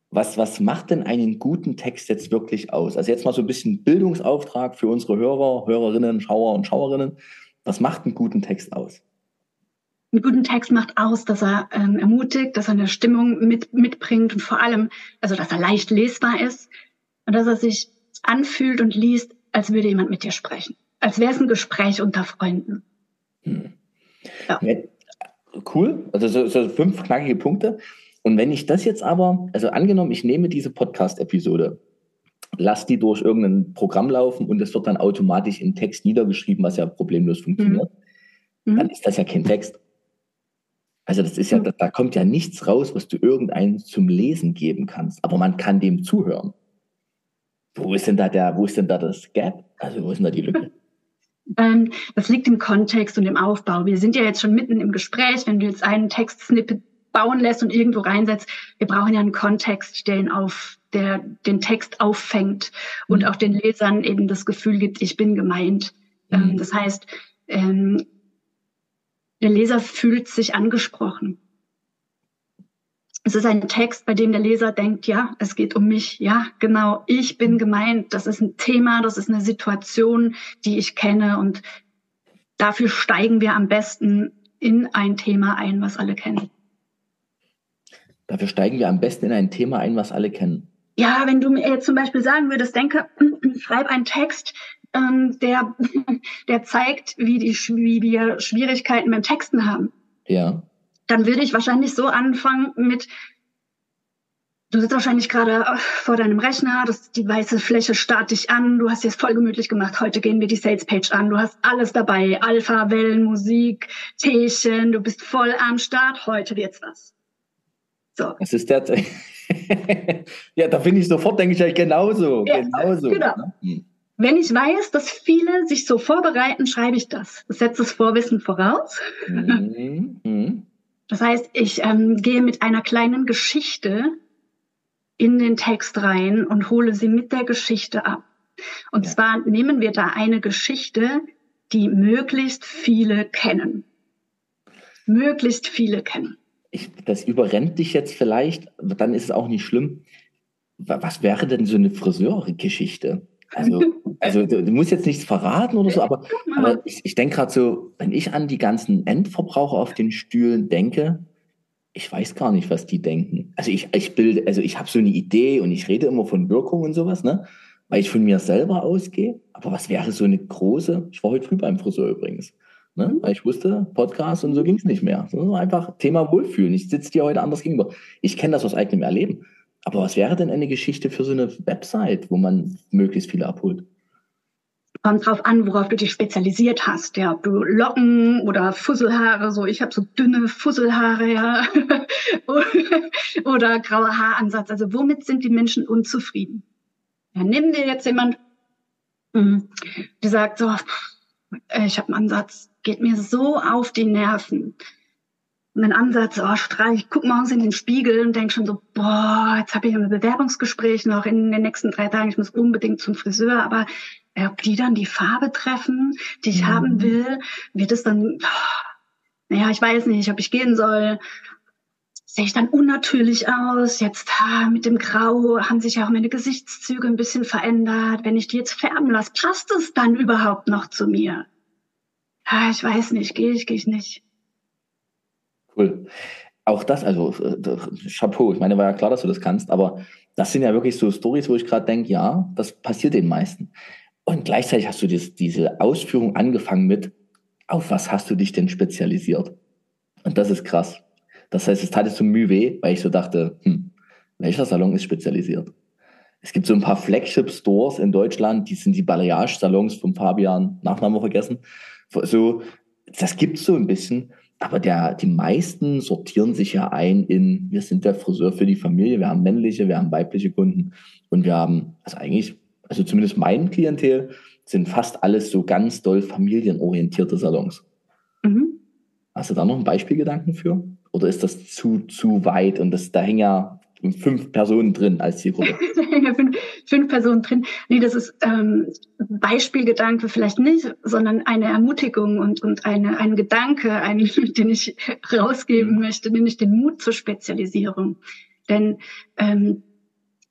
was, was macht denn einen guten Text jetzt wirklich aus? Also jetzt mal so ein bisschen Bildungsauftrag für unsere Hörer, Hörerinnen, Schauer und Schauerinnen. Was macht einen guten Text aus? Einen guten Text macht aus, dass er ähm, ermutigt, dass er eine Stimmung mit, mitbringt und vor allem, also dass er leicht lesbar ist, und dass er sich anfühlt und liest, als würde jemand mit dir sprechen. Als wäre es ein Gespräch unter Freunden. Hm. Ja. Cool. Also so, so fünf knackige Punkte. Und wenn ich das jetzt aber, also angenommen, ich nehme diese Podcast-Episode, lass die durch irgendein Programm laufen und es wird dann automatisch in Text niedergeschrieben, was ja problemlos funktioniert, mhm. dann ist das ja kein Text. Also das ist ja, mhm. da kommt ja nichts raus, was du irgendeinem zum Lesen geben kannst. Aber man kann dem zuhören. Wo ist denn da der, wo ist denn da das Gap? Also wo ist denn da die Lücke? Ähm, das liegt im Kontext und im Aufbau. Wir sind ja jetzt schon mitten im Gespräch, wenn du jetzt einen Text-Snippet bauen lässt und irgendwo reinsetzt. Wir brauchen ja einen Kontext, der ihn auf, der den Text auffängt und mhm. auch den Lesern eben das Gefühl gibt, ich bin gemeint. Ähm, mhm. das heißt, ähm, der Leser fühlt sich angesprochen. Es ist ein Text, bei dem der Leser denkt, ja, es geht um mich, ja, genau, ich bin gemeint, das ist ein Thema, das ist eine Situation, die ich kenne und dafür steigen wir am besten in ein Thema ein, was alle kennen. Dafür steigen wir am besten in ein Thema ein, was alle kennen. Ja, wenn du mir jetzt zum Beispiel sagen würdest, denke, schreib einen Text, ähm, der, der zeigt, wie, die, wie wir Schwierigkeiten beim Texten haben. Ja. Dann würde ich wahrscheinlich so anfangen mit, du sitzt wahrscheinlich gerade vor deinem Rechner, das, die weiße Fläche starrt dich an, du hast es voll gemütlich gemacht, heute gehen wir die Sales Page an, du hast alles dabei, Alpha, Wellen, Musik, Teechen, du bist voll am Start, heute wird's was. So. Das ist der, ja, da finde ich sofort, denke ich ja genauso, ja, genauso. Genau. Ne? Hm. Wenn ich weiß, dass viele sich so vorbereiten, schreibe ich das. Das setzt das Vorwissen voraus. Mhm. Mhm. Das heißt, ich ähm, gehe mit einer kleinen Geschichte in den Text rein und hole sie mit der Geschichte ab. Und ja. zwar nehmen wir da eine Geschichte, die möglichst viele kennen. Möglichst viele kennen. Ich, das überrennt dich jetzt vielleicht, dann ist es auch nicht schlimm. Was wäre denn so eine Friseurgeschichte? Also, also du, du, musst jetzt nichts verraten oder so, aber, aber ich, ich denke gerade so, wenn ich an die ganzen Endverbraucher auf den Stühlen denke, ich weiß gar nicht, was die denken. Also ich, ich bilde, also ich habe so eine Idee und ich rede immer von Wirkung und sowas, ne? Weil ich von mir selber ausgehe. Aber was wäre so eine große, ich war heute früh beim Friseur übrigens, ne? Weil ich wusste, Podcast und so ging es nicht mehr. So einfach Thema Wohlfühlen. Ich sitze dir heute anders gegenüber. Ich kenne das aus eigenem Erleben. Aber was wäre denn eine Geschichte für so eine Website, wo man möglichst viele abholt? Kommt drauf an, worauf du dich spezialisiert hast. Ja, ob du Locken oder Fusselhaare, so ich habe so dünne Fusselhaare, ja, oder grauer Haaransatz. Also womit sind die Menschen unzufrieden? Ja, nehmen wir jetzt jemand, hm, die sagt so, ich habe einen Ansatz, geht mir so auf die Nerven einen Ansatz, oh, strahl, ich gucke morgens in den Spiegel und denke schon so, boah, jetzt habe ich ein Bewerbungsgespräch noch in den nächsten drei Tagen, ich muss unbedingt zum Friseur, aber äh, ob die dann die Farbe treffen, die ich mhm. haben will, wird es dann, oh, naja, ich weiß nicht, ob ich gehen soll. Sehe ich dann unnatürlich aus? Jetzt ha, mit dem Grau haben sich ja auch meine Gesichtszüge ein bisschen verändert. Wenn ich die jetzt färben lasse, passt es dann überhaupt noch zu mir? Ja, ich weiß nicht, gehe ich, gehe ich nicht. Cool. Auch das, also äh, Chapeau, ich meine, war ja klar, dass du das kannst, aber das sind ja wirklich so Stories, wo ich gerade denke, ja, das passiert den meisten. Und gleichzeitig hast du das, diese Ausführung angefangen mit, auf was hast du dich denn spezialisiert? Und das ist krass. Das heißt, es tat jetzt so Mühe weh, weil ich so dachte, hm, welcher Salon ist spezialisiert? Es gibt so ein paar Flagship-Stores in Deutschland, die sind die Balayage-Salons vom Fabian, Nachname vergessen. So, das gibt's so ein bisschen. Aber der, die meisten sortieren sich ja ein in, wir sind der Friseur für die Familie, wir haben männliche, wir haben weibliche Kunden und wir haben, also eigentlich, also zumindest mein Klientel, sind fast alles so ganz doll familienorientierte Salons. Mhm. Hast du da noch einen Beispielgedanken für? Oder ist das zu, zu weit und das, da hängen ja fünf Personen drin als Zielgruppe. fünf, fünf Personen drin. Nee, das ist ähm, Beispielgedanke vielleicht nicht, sondern eine Ermutigung und, und eine, ein Gedanke, ein, den ich rausgeben mhm. möchte, nämlich den Mut zur Spezialisierung. Denn ähm,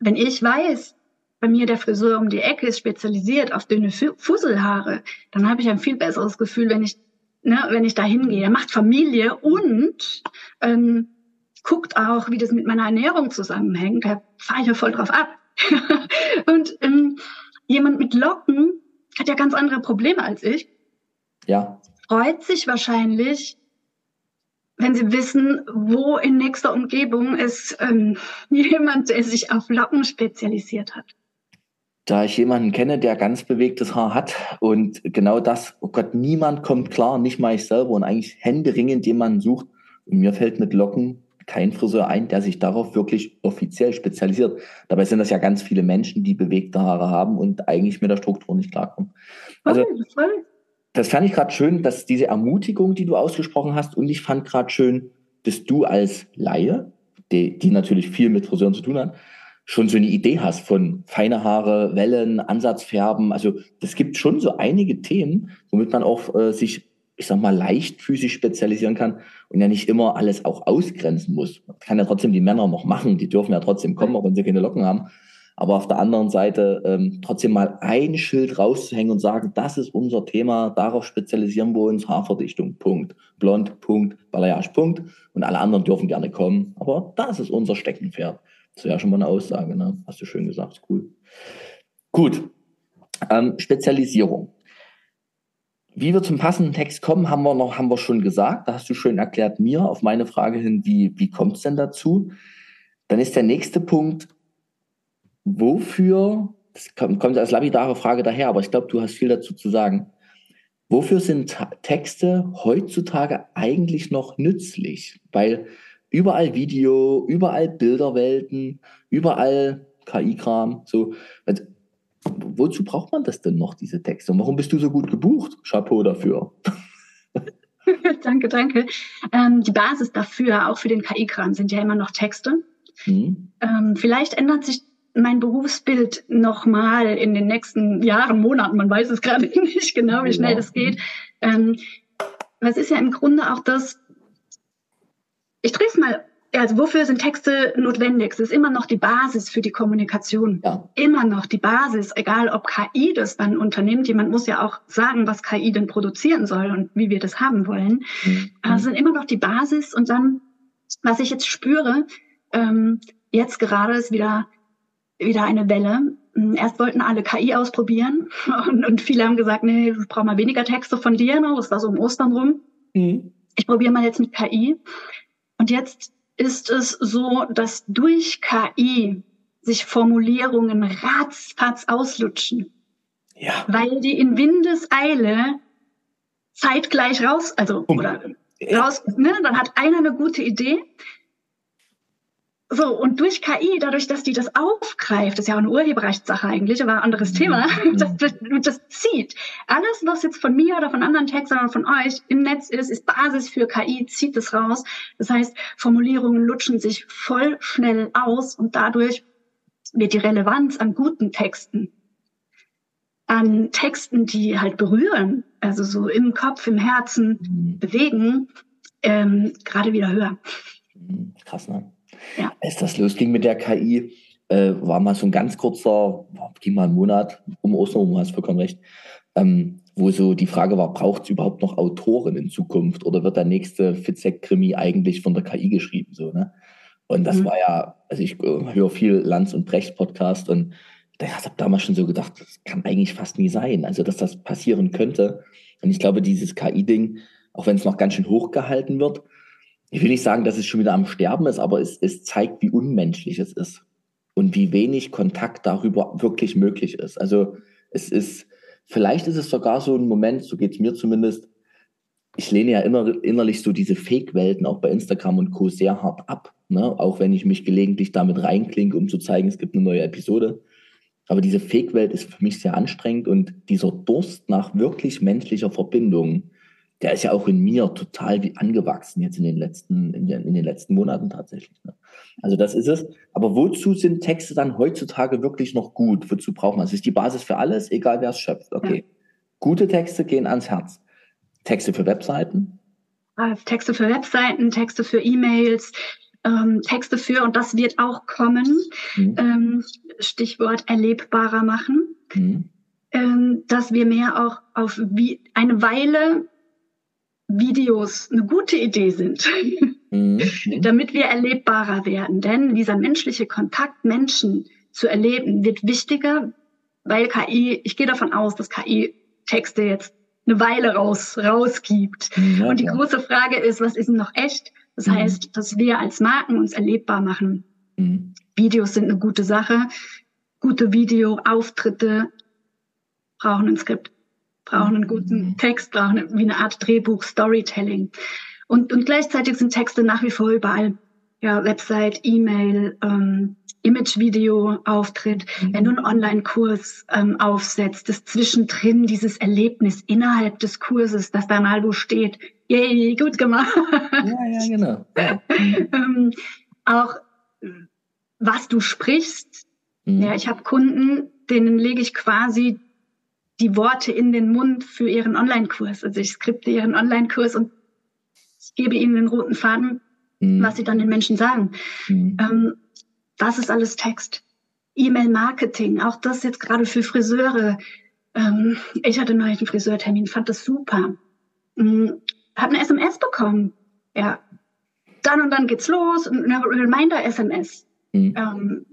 wenn ich weiß, bei mir der Friseur um die Ecke ist spezialisiert auf dünne Fusselhaare, dann habe ich ein viel besseres Gefühl, wenn ich, ne, wenn ich da hingehe. Er macht Familie und ähm, guckt auch, wie das mit meiner Ernährung zusammenhängt. Da fahre ich ja voll drauf ab. und ähm, jemand mit Locken hat ja ganz andere Probleme als ich. Ja. Freut sich wahrscheinlich, wenn sie wissen, wo in nächster Umgebung ist ähm, jemand, der sich auf Locken spezialisiert hat. Da ich jemanden kenne, der ganz bewegtes Haar hat und genau das, oh Gott, niemand kommt klar, nicht mal ich selber und eigentlich händeringend jemanden sucht. Und mir fällt mit Locken kein Friseur ein, der sich darauf wirklich offiziell spezialisiert. Dabei sind das ja ganz viele Menschen, die bewegte Haare haben und eigentlich mit der Struktur nicht klarkommen. Also, das fand ich gerade schön, dass diese Ermutigung, die du ausgesprochen hast, und ich fand gerade schön, dass du als Laie, die, die natürlich viel mit Friseuren zu tun hat, schon so eine Idee hast von feine Haare, Wellen, Ansatzfärben. Also das gibt schon so einige Themen, womit man auch äh, sich ich sag mal, leichtfüßig spezialisieren kann und ja nicht immer alles auch ausgrenzen muss. Das kann ja trotzdem die Männer noch machen, die dürfen ja trotzdem kommen, auch wenn sie keine Locken haben. Aber auf der anderen Seite ähm, trotzdem mal ein Schild rauszuhängen und sagen, das ist unser Thema, darauf spezialisieren wir uns, Haarverdichtung, Punkt. Blond, Punkt, Balayage, Punkt. Und alle anderen dürfen gerne kommen. Aber das ist unser Steckenpferd. Das ist ja schon mal eine Aussage, ne? Hast du schön gesagt, cool. Gut. Ähm, Spezialisierung. Wie wir zum passenden Text kommen, haben wir noch, haben wir schon gesagt. Da hast du schön erklärt mir auf meine Frage hin, wie, wie kommt es denn dazu? Dann ist der nächste Punkt, wofür, das kommt als lapidare Frage daher, aber ich glaube, du hast viel dazu zu sagen. Wofür sind Texte heutzutage eigentlich noch nützlich? Weil überall Video, überall Bilderwelten, überall KI-Kram, so. Also, wozu braucht man das denn noch, diese Texte? Und warum bist du so gut gebucht? Chapeau dafür. danke, danke. Ähm, die Basis dafür, auch für den KI-Kram, sind ja immer noch Texte. Mhm. Ähm, vielleicht ändert sich mein Berufsbild nochmal in den nächsten Jahren, Monaten, man weiß es gerade nicht genau, wie schnell das geht. Ähm, was ist ja im Grunde auch das, ich drehe es mal, also wofür sind Texte notwendig? Es ist immer noch die Basis für die Kommunikation. Ja. Immer noch die Basis, egal ob KI das dann unternimmt. Jemand muss ja auch sagen, was KI denn produzieren soll und wie wir das haben wollen. Mhm. Also sind immer noch die Basis. Und dann, was ich jetzt spüre, ähm, jetzt gerade ist wieder wieder eine Welle. Hm, erst wollten alle KI ausprobieren und, und viele haben gesagt, nee, ich brauche mal weniger Texte von dir. Das war so um Ostern rum. Mhm. Ich probiere mal jetzt mit KI. Und jetzt ist es so, dass durch KI sich Formulierungen ratzfatz auslutschen. Ja. Weil die in Windeseile zeitgleich raus, also, oder raus, ne, dann hat einer eine gute Idee so, und durch KI, dadurch, dass die das aufgreift, das ist ja auch eine Urheberrechtssache eigentlich, aber ein anderes mhm. Thema, mhm. das, das, zieht. Alles, was jetzt von mir oder von anderen Textern oder von euch im Netz ist, ist Basis für KI, zieht es raus. Das heißt, Formulierungen lutschen sich voll schnell aus und dadurch wird die Relevanz an guten Texten, an Texten, die halt berühren, also so im Kopf, im Herzen mhm. bewegen, ähm, gerade wieder höher. Krass, ne? Ja. Als das losging mit der KI, äh, war mal so ein ganz kurzer, ging mal einen Monat um Ostern, du hast vollkommen recht, ähm, wo so die Frage war, braucht es überhaupt noch Autoren in Zukunft oder wird der nächste Fitzek-Krimi eigentlich von der KI geschrieben? So, ne? Und das mhm. war ja, also ich äh, höre viel Lanz und Brecht Podcast und ich habe damals schon so gedacht, das kann eigentlich fast nie sein, also dass das passieren könnte. Und ich glaube, dieses KI-Ding, auch wenn es noch ganz schön hochgehalten wird, ich will nicht sagen, dass es schon wieder am Sterben ist, aber es, es zeigt, wie unmenschlich es ist und wie wenig Kontakt darüber wirklich möglich ist. Also es ist, vielleicht ist es sogar so ein Moment, so geht es mir zumindest, ich lehne ja inner, innerlich so diese Fake-Welten auch bei Instagram und Co. sehr hart ab. Ne? Auch wenn ich mich gelegentlich damit reinklinke, um zu zeigen, es gibt eine neue Episode. Aber diese Fake-Welt ist für mich sehr anstrengend und dieser Durst nach wirklich menschlicher Verbindung, der ist ja auch in mir total wie angewachsen jetzt in den letzten, in den, in den letzten Monaten tatsächlich. Ne? Also das ist es. Aber wozu sind Texte dann heutzutage wirklich noch gut? Wozu braucht man es? Ist die Basis für alles, egal wer es schöpft. Okay. Ja. Gute Texte gehen ans Herz. Texte für Webseiten? Ah, Texte für Webseiten, Texte für E-Mails, ähm, Texte für, und das wird auch kommen, mhm. ähm, Stichwort erlebbarer machen, mhm. ähm, dass wir mehr auch auf wie eine Weile Videos eine gute Idee sind, mhm. damit wir erlebbarer werden. Denn dieser menschliche Kontakt, Menschen zu erleben, wird wichtiger, weil KI, ich gehe davon aus, dass KI Texte jetzt eine Weile raus, rausgibt. Ja, Und die ja. große Frage ist, was ist denn noch echt? Das mhm. heißt, dass wir als Marken uns erlebbar machen. Mhm. Videos sind eine gute Sache. Gute Videoauftritte brauchen ein Skript brauchen einen guten mhm. Text, brauchen wie eine Art Drehbuch, Storytelling. Und, und gleichzeitig sind Texte nach wie vor überall. Ja, Website, E-Mail, ähm, Image-Video, Auftritt. Mhm. Wenn du einen Online-Kurs ähm, aufsetzt, das zwischendrin dieses Erlebnis innerhalb des Kurses, das da mal wo steht, yay, gut gemacht. Ja, ja, genau. Ja. ähm, auch was du sprichst. Mhm. Ja, ich habe Kunden, denen lege ich quasi die Worte in den Mund für ihren Online-Kurs. Also ich skripte ihren Online-Kurs und ich gebe ihnen den roten Faden, mhm. was sie dann den Menschen sagen. Mhm. Ähm, das ist alles Text. E-Mail-Marketing, auch das jetzt gerade für Friseure. Ähm, ich hatte neulich einen Friseurtermin, fand das super. Ähm, hab eine SMS bekommen. Ja, dann und dann geht's los, eine Reminder-SMS. Mhm. Ähm,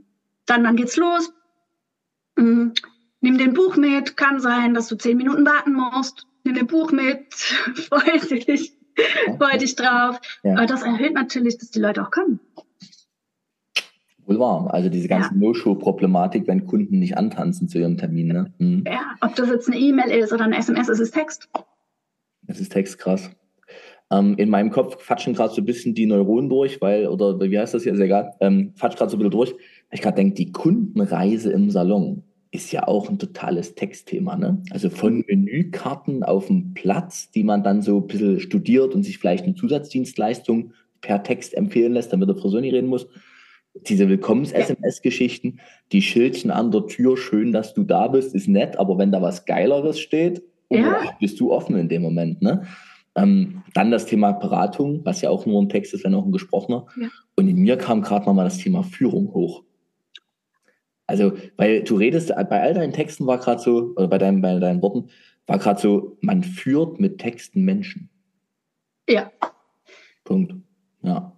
dann, dann geht's los. Nimm den Buch mit, kann sein, dass du zehn Minuten warten musst. Nimm den Buch mit, freu dich, freu dich drauf. Ja. Aber das erhöht natürlich, dass die Leute auch kommen. Wohl wahr. Also diese ganze ja. No-Show-Problematik, wenn Kunden nicht antanzen zu ihrem Termin. Ne? Mhm. Ja, ob das jetzt eine E-Mail ist oder eine SMS, es ist Text. Es ist Text, krass. Ähm, in meinem Kopf quatschen gerade so ein bisschen die Neuronen durch, weil, oder wie heißt das hier, ist egal, ähm, quatsch gerade so ein bisschen durch. Ich gerade denke, die Kundenreise im Salon ist ja auch ein totales Textthema. Ne? Also von Menükarten auf dem Platz, die man dann so ein bisschen studiert und sich vielleicht eine Zusatzdienstleistung per Text empfehlen lässt, damit der Friseur nicht reden muss. Diese Willkommens-SMS-Geschichten, die Schildchen an der Tür, schön, dass du da bist, ist nett, aber wenn da was Geileres steht, ja. bist du offen in dem Moment. Ne? Ähm, dann das Thema Beratung, was ja auch nur ein Text ist, wenn auch ein gesprochener. Ja. Und in mir kam gerade nochmal das Thema Führung hoch. Also, weil du redest, bei all deinen Texten war gerade so, oder bei, deinen, bei deinen Worten, war gerade so, man führt mit Texten Menschen. Ja. Punkt. Ja.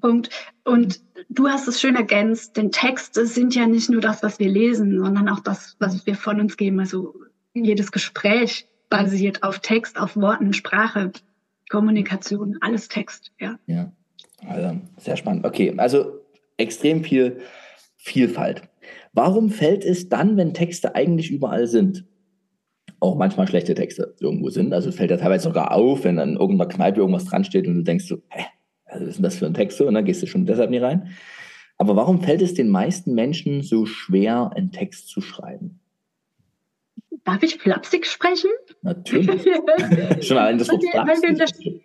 Punkt. Und du hast es schön ergänzt, denn Texte sind ja nicht nur das, was wir lesen, sondern auch das, was wir von uns geben. Also jedes Gespräch basiert auf Text, auf Worten, Sprache, Kommunikation, alles Text, ja. Ja, also sehr spannend. Okay, also extrem viel Vielfalt. Warum fällt es dann, wenn Texte eigentlich überall sind, auch manchmal schlechte Texte irgendwo sind? Also fällt ja teilweise sogar auf, wenn an irgendeiner Kneipe irgendwas dran steht und du denkst so, hä, was ist denn das für ein Text? Und dann gehst du schon deshalb nicht rein. Aber warum fällt es den meisten Menschen so schwer, einen Text zu schreiben? Darf ich flapsig sprechen? Natürlich. Schon allein das Wort flapsig.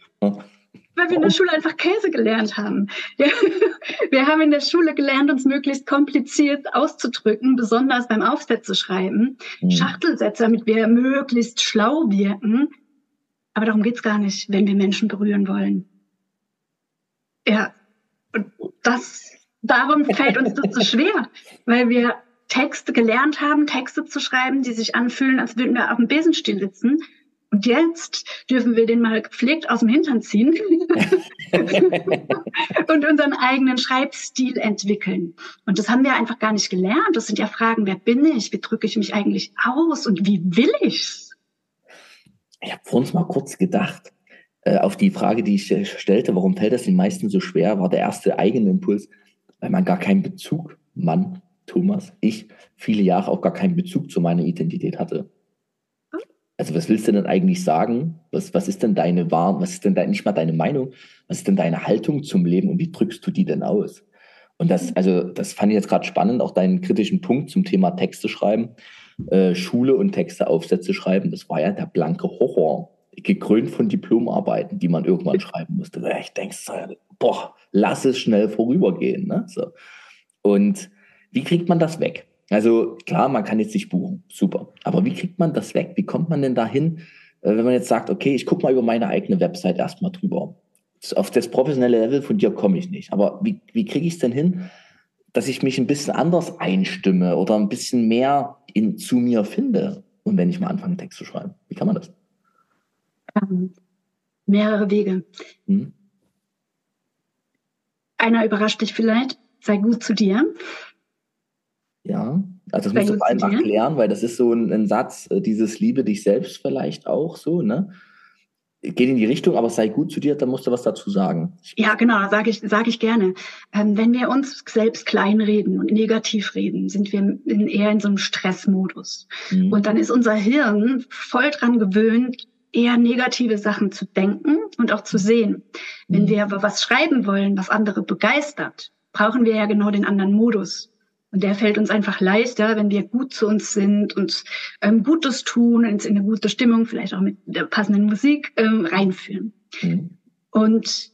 Weil wir in der Schule einfach Käse gelernt haben. Wir haben in der Schule gelernt, uns möglichst kompliziert auszudrücken, besonders beim Aufsätze schreiben. Mhm. Schachtelsätze, damit wir möglichst schlau wirken. Aber darum geht's gar nicht, wenn wir Menschen berühren wollen. Ja, und das, darum fällt uns das so schwer, weil wir Texte gelernt haben, Texte zu schreiben, die sich anfühlen, als würden wir auf dem Besenstiel sitzen. Und jetzt dürfen wir den mal gepflegt aus dem Hintern ziehen und unseren eigenen Schreibstil entwickeln. Und das haben wir einfach gar nicht gelernt. Das sind ja Fragen, wer bin ich? Wie drücke ich mich eigentlich aus? Und wie will ich's? Ich habe vor uns mal kurz gedacht, äh, auf die Frage, die ich stellte, warum fällt das den meisten so schwer, war der erste eigene Impuls, weil man gar keinen Bezug, Mann, Thomas, ich, viele Jahre auch gar keinen Bezug zu meiner Identität hatte. Also was willst du denn eigentlich sagen? Was, was ist denn deine Wahrheit? Was ist denn dein, nicht mal deine Meinung? Was ist denn deine Haltung zum Leben und wie drückst du die denn aus? Und das, also, das fand ich jetzt gerade spannend, auch deinen kritischen Punkt zum Thema Texte schreiben, äh, Schule und Texte, Aufsätze schreiben. Das war ja der blanke Horror, gekrönt von Diplomarbeiten, die man irgendwann schreiben musste. Ich denke, boah, lass es schnell vorübergehen. Ne? So. Und wie kriegt man das weg? Also klar, man kann jetzt nicht buchen, super. Aber wie kriegt man das weg? Wie kommt man denn dahin, äh, wenn man jetzt sagt, okay, ich gucke mal über meine eigene Website erstmal drüber. Auf das professionelle Level von dir komme ich nicht. Aber wie, wie kriege ich es denn hin, dass ich mich ein bisschen anders einstimme oder ein bisschen mehr in, zu mir finde? Und wenn ich mal anfange, Text zu schreiben, wie kann man das? Ähm, mehrere Wege. Hm? Einer überrascht dich vielleicht, sei gut zu dir. Ja, also das musst du vor allem erklären, weil das ist so ein, ein, Satz, äh, dieses Liebe dich selbst vielleicht auch so, ne? Geht in die Richtung, aber sei gut zu dir, dann musst du was dazu sagen. Ja, genau, sage ich, sag ich gerne. Ähm, wenn wir uns selbst kleinreden und negativ reden, sind wir in, eher in so einem Stressmodus. Mhm. Und dann ist unser Hirn voll dran gewöhnt, eher negative Sachen zu denken und auch zu sehen. Wenn mhm. wir aber was schreiben wollen, was andere begeistert, brauchen wir ja genau den anderen Modus. Und der fällt uns einfach leichter, wenn wir gut zu uns sind und ähm, Gutes tun, uns in eine gute Stimmung, vielleicht auch mit der passenden Musik ähm, reinführen. Mhm. Und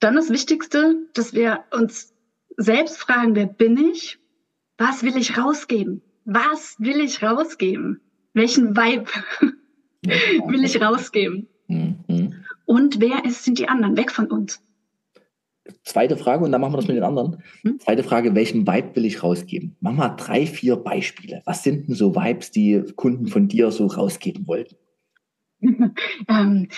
dann das Wichtigste, dass wir uns selbst fragen, wer bin ich? Was will ich rausgeben? Was will ich rausgeben? Welchen Vibe will ich rausgeben? Mhm. Und wer ist, sind die anderen? Weg von uns. Zweite Frage, und dann machen wir das mit den anderen. Hm? Zweite Frage, welchen Vibe will ich rausgeben? Mach mal drei, vier Beispiele. Was sind denn so Vibes, die Kunden von dir so rausgeben wollten? ähm,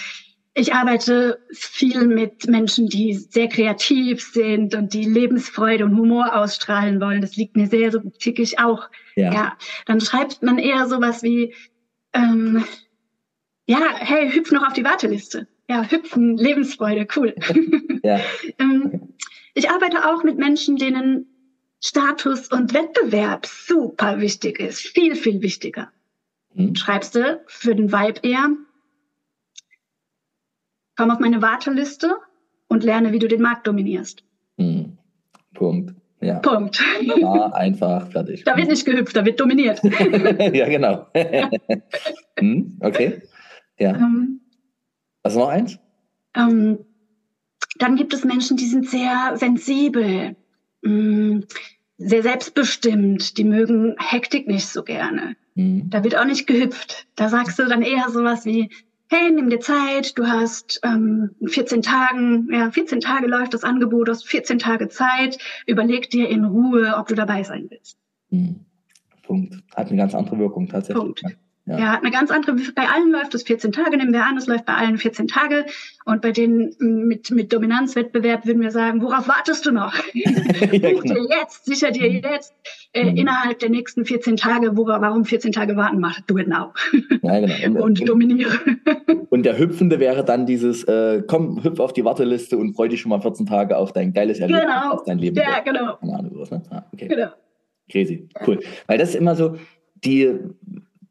ich arbeite viel mit Menschen, die sehr kreativ sind und die Lebensfreude und Humor ausstrahlen wollen. Das liegt mir sehr, so tick ich auch. Ja. ja. Dann schreibt man eher sowas wie, ähm, ja, hey, hüpf noch auf die Warteliste ja, hüpfen, Lebensfreude, cool. Ja. ähm, ich arbeite auch mit Menschen, denen Status und Wettbewerb super wichtig ist. Viel, viel wichtiger. Hm. Schreibst du für den Vibe eher, komm auf meine Warteliste und lerne, wie du den Markt dominierst. Hm. Punkt. Ja. Punkt. Ja, einfach, fertig. Da wird nicht gehüpft, da wird dominiert. ja, genau. hm, okay. Ja. Ähm, also noch eins? Ähm, dann gibt es Menschen, die sind sehr sensibel, mh, mm, sehr selbstbestimmt, die mögen Hektik nicht so gerne. Mhm. Da wird auch nicht gehüpft. Da sagst du dann eher sowas wie, hey, nimm dir Zeit, du hast ähm, 14 Tagen, ja, 14 Tage läuft das Angebot, du hast 14 Tage Zeit, überleg dir in Ruhe, ob du dabei sein willst. Mhm. Punkt. Hat eine ganz andere Wirkung tatsächlich. Punkt. Ja. ja, eine ganz andere, bei allen läuft es 14 Tage, nehmen wir an, es läuft bei allen 14 Tage. Und bei denen mit, mit Dominanzwettbewerb würden wir sagen, worauf wartest du noch? ja, Buch genau. dir jetzt, sicher dir jetzt, äh, mhm. innerhalb der nächsten 14 Tage, wo, warum 14 Tage warten, mach do it now. ja, genau. Und, und dominiere. und der Hüpfende wäre dann dieses, äh, komm, hüpf auf die Warteliste und freu dich schon mal 14 Tage auf dein geiles Erlebnis, genau. auf dein Leben. Ja, genau. Keine Ahnung, was, ne? Ah, okay. Genau. Crazy, cool. Weil das ist immer so, die,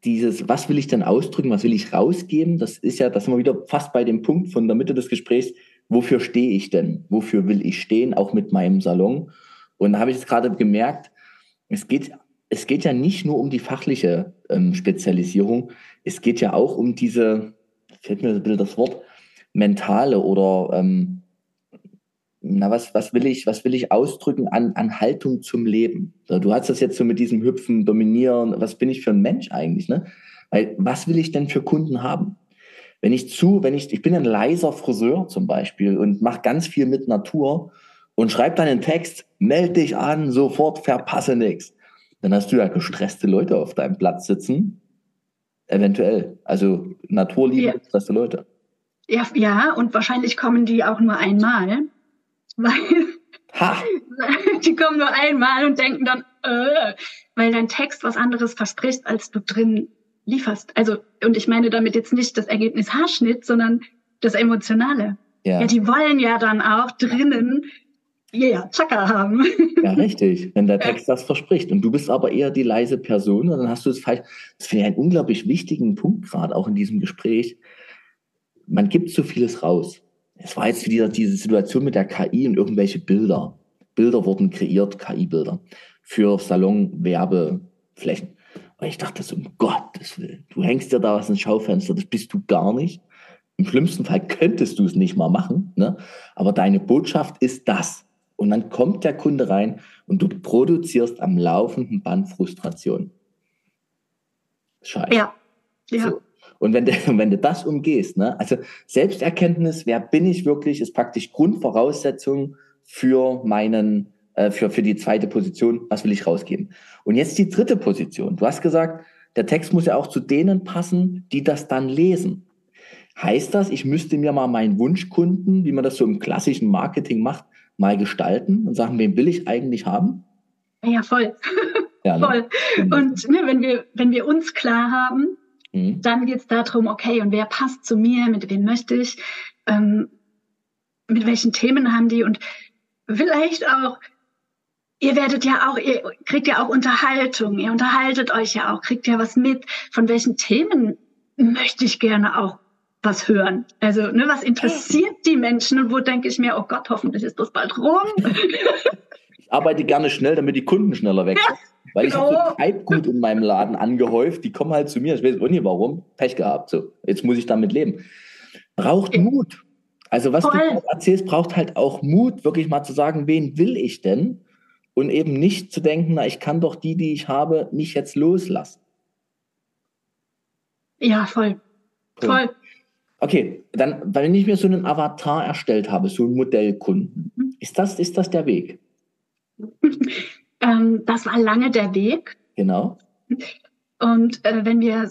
dieses, was will ich denn ausdrücken, was will ich rausgeben, das ist ja, das sind wir wieder fast bei dem Punkt von der Mitte des Gesprächs, wofür stehe ich denn? Wofür will ich stehen, auch mit meinem Salon? Und da habe ich jetzt gerade gemerkt, es geht, es geht ja nicht nur um die fachliche ähm, Spezialisierung, es geht ja auch um diese, fällt mir ein bisschen das Wort, mentale oder ähm, na, was, was will ich, was will ich ausdrücken an, an Haltung zum Leben? Du hast das jetzt so mit diesem Hüpfen, Dominieren, was bin ich für ein Mensch eigentlich, ne? Weil, was will ich denn für Kunden haben? Wenn ich zu, wenn ich, ich bin ein leiser Friseur zum Beispiel und mache ganz viel mit Natur und schreibe dann einen Text, melde dich an, sofort verpasse nichts. Dann hast du ja gestresste Leute auf deinem Platz sitzen. Eventuell. Also Naturliebe, ja. gestresste Leute. Ja, ja, und wahrscheinlich kommen die auch nur einmal weil ha. die kommen nur einmal und denken dann, äh, weil dein Text was anderes verspricht, als du drin lieferst. Also, und ich meine damit jetzt nicht das Ergebnis Haarschnitt, sondern das Emotionale. Ja. ja die wollen ja dann auch drinnen ja, yeah, Chaka haben. Ja, richtig, wenn der Text das verspricht. Und du bist aber eher die leise Person, dann hast du es falsch. Das finde ich einen unglaublich wichtigen Punkt gerade auch in diesem Gespräch. Man gibt so vieles raus es war jetzt wieder diese Situation mit der KI und irgendwelche Bilder. Bilder wurden kreiert, KI-Bilder, für Salon-Werbeflächen. Und ich dachte so, um Gottes Willen, du hängst dir da was ins Schaufenster, das bist du gar nicht. Im schlimmsten Fall könntest du es nicht mal machen, ne? aber deine Botschaft ist das. Und dann kommt der Kunde rein und du produzierst am laufenden Band Frustration. Scheiße. Ja. ja. So. Und wenn du, wenn du das umgehst, ne, also Selbsterkenntnis, wer bin ich wirklich, ist praktisch Grundvoraussetzung für meinen, äh, für, für die zweite Position, was will ich rausgeben. Und jetzt die dritte Position. Du hast gesagt, der Text muss ja auch zu denen passen, die das dann lesen. Heißt das, ich müsste mir mal meinen Wunschkunden, wie man das so im klassischen Marketing macht, mal gestalten und sagen, wen will ich eigentlich haben? Ja, voll. Ja, ne? voll. Und ne, wenn wir, wenn wir uns klar haben, Mhm. Dann geht es darum, okay, und wer passt zu mir, mit wem möchte ich, ähm, mit welchen Themen haben die und vielleicht auch, ihr werdet ja auch, ihr kriegt ja auch Unterhaltung, ihr unterhaltet euch ja auch, kriegt ja was mit, von welchen Themen möchte ich gerne auch was hören. Also, ne, was interessiert die Menschen und wo denke ich mir, oh Gott, hoffentlich ist das bald rum. ich arbeite gerne schnell, damit die Kunden schneller weg sind. Weil ich habe so. Treibgut in meinem Laden angehäuft, die kommen halt zu mir, ich weiß auch nicht warum, Pech gehabt, so, jetzt muss ich damit leben. Braucht Mut. Also was Voll. du erzählst, braucht halt auch Mut, wirklich mal zu sagen, wen will ich denn? Und eben nicht zu denken, na, ich kann doch die, die ich habe, nicht jetzt loslassen. Ja, voll. Cool. Voll. Okay, dann, wenn ich mir so einen Avatar erstellt habe, so einen Modellkunden, mhm. ist das, ist das der Weg? ähm, das war lange der Weg. Genau. Und äh, wenn wir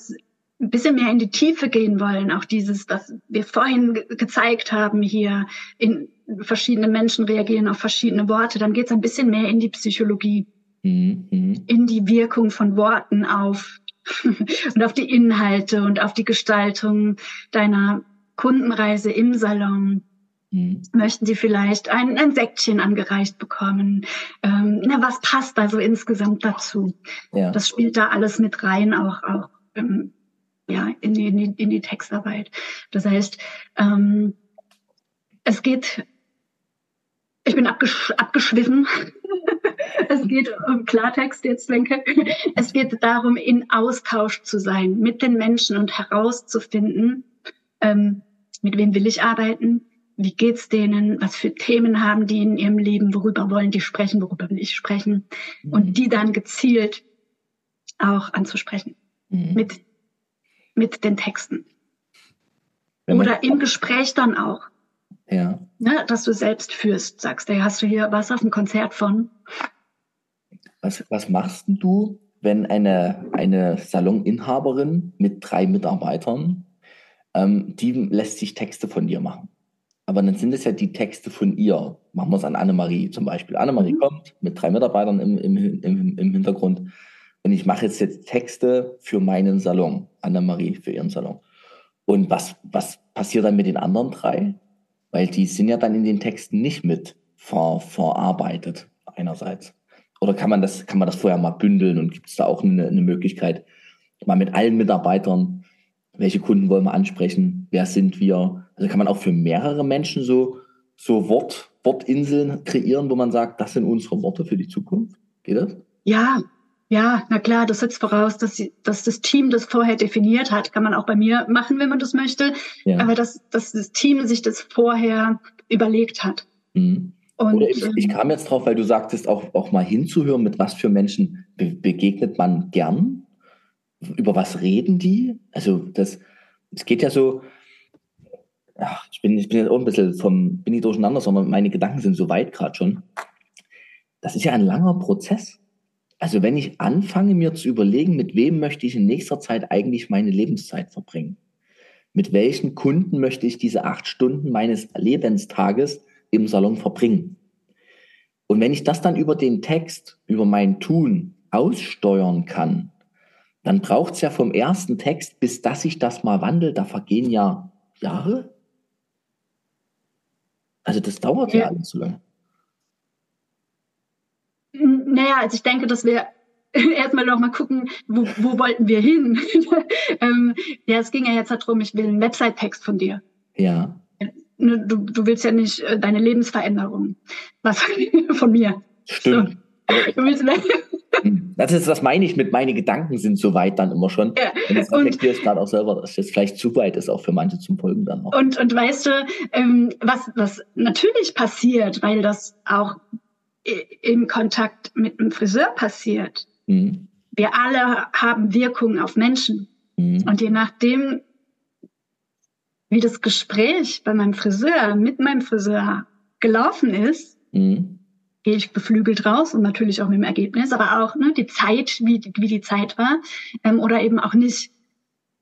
ein bisschen mehr in die Tiefe gehen wollen, auch dieses, was wir vorhin ge gezeigt haben hier, in verschiedene Menschen reagieren auf verschiedene Worte, dann geht es ein bisschen mehr in die Psychologie, mhm. mhm. in die Wirkung von Worten auf und auf die Inhalte und auf die Gestaltung deiner Kundenreise im Salon. Mhm. Möchten Sie vielleicht ein, ein Säckchen angereicht bekommen? Ähm, na, was passt da so insgesamt dazu? Ja. Das spielt da alles mit rein, auch, auch ähm, ja, in, die, in, die, in die Textarbeit. Das heißt, ähm, es geht, ich bin abgesch abgeschwiffen. es geht um Klartext jetzt, denke. Es geht darum, in Austausch zu sein mit den Menschen und herauszufinden, ähm, mit wem will ich arbeiten, wie geht's denen, was für Themen haben die in ihrem Leben, worüber wollen die sprechen, worüber will ich sprechen und mhm. die dann gezielt auch anzusprechen mhm. mit, mit den Texten. Oder im Gespräch dann auch. Ja. Ne, dass du selbst führst, sagst, hey, hast du hier was auf dem Konzert von? Was, was machst du, wenn eine, eine Saloninhaberin mit drei Mitarbeitern, ähm, die lässt sich Texte von dir machen? Aber dann sind es ja die Texte von ihr. Machen wir es an Annemarie zum Beispiel. Annemarie mhm. kommt mit drei Mitarbeitern im, im, im, im Hintergrund und ich mache jetzt, jetzt Texte für meinen Salon. Annemarie für ihren Salon. Und was, was passiert dann mit den anderen drei? Weil die sind ja dann in den Texten nicht mit ver, verarbeitet, einerseits. Oder kann man das, kann man das vorher mal bündeln und gibt es da auch eine, eine Möglichkeit, mal mit allen Mitarbeitern, welche Kunden wollen wir ansprechen, wer sind wir? Also kann man auch für mehrere Menschen so, so Wort, Wortinseln kreieren, wo man sagt, das sind unsere Worte für die Zukunft? Geht das? Ja, ja, na klar, das setzt voraus, dass, sie, dass das Team das vorher definiert hat. Kann man auch bei mir machen, wenn man das möchte. Ja. Aber dass, dass das Team sich das vorher überlegt hat. Mhm. Und, Oder ich, ich, ähm, kam jetzt drauf, weil du sagtest, auch, auch mal hinzuhören, mit was für Menschen be begegnet man gern. Über was reden die? Also das, es geht ja so, ach, ich bin, ich bin jetzt auch ein bisschen vom, bin nicht durcheinander, sondern meine Gedanken sind so weit gerade schon. Das ist ja ein langer Prozess. Also wenn ich anfange, mir zu überlegen, mit wem möchte ich in nächster Zeit eigentlich meine Lebenszeit verbringen? Mit welchen Kunden möchte ich diese acht Stunden meines Lebenstages im Salon verbringen? Und wenn ich das dann über den Text, über mein Tun aussteuern kann, dann braucht es ja vom ersten Text, bis dass sich das mal wandelt, da vergehen ja Jahre. Also das dauert ja, ja alles so lange. Naja, also ich denke, dass wir erstmal noch mal gucken, wo, wo wollten wir hin? ähm, ja, es ging ja jetzt darum, ich will einen Website-Text von dir. Ja. Du, du willst ja nicht äh, deine Lebensveränderung. Was von mir. Stimmt. So. Das ist, das meine ich mit meine Gedanken sind so weit dann immer schon. Ja. Und das reflektierst gerade auch selber, dass das vielleicht zu weit ist, auch für manche zum Folgen dann noch. Und, und weißt du, ähm, was, was natürlich passiert, weil das auch im Kontakt mit einem Friseur passiert. Mhm. Wir alle haben Wirkungen auf Menschen. Mhm. Und je nachdem, wie das Gespräch bei meinem Friseur, mit meinem Friseur gelaufen ist, mhm. Gehe ich beflügelt raus und natürlich auch mit dem Ergebnis, aber auch ne, die Zeit, wie, wie die Zeit war ähm, oder eben auch nicht.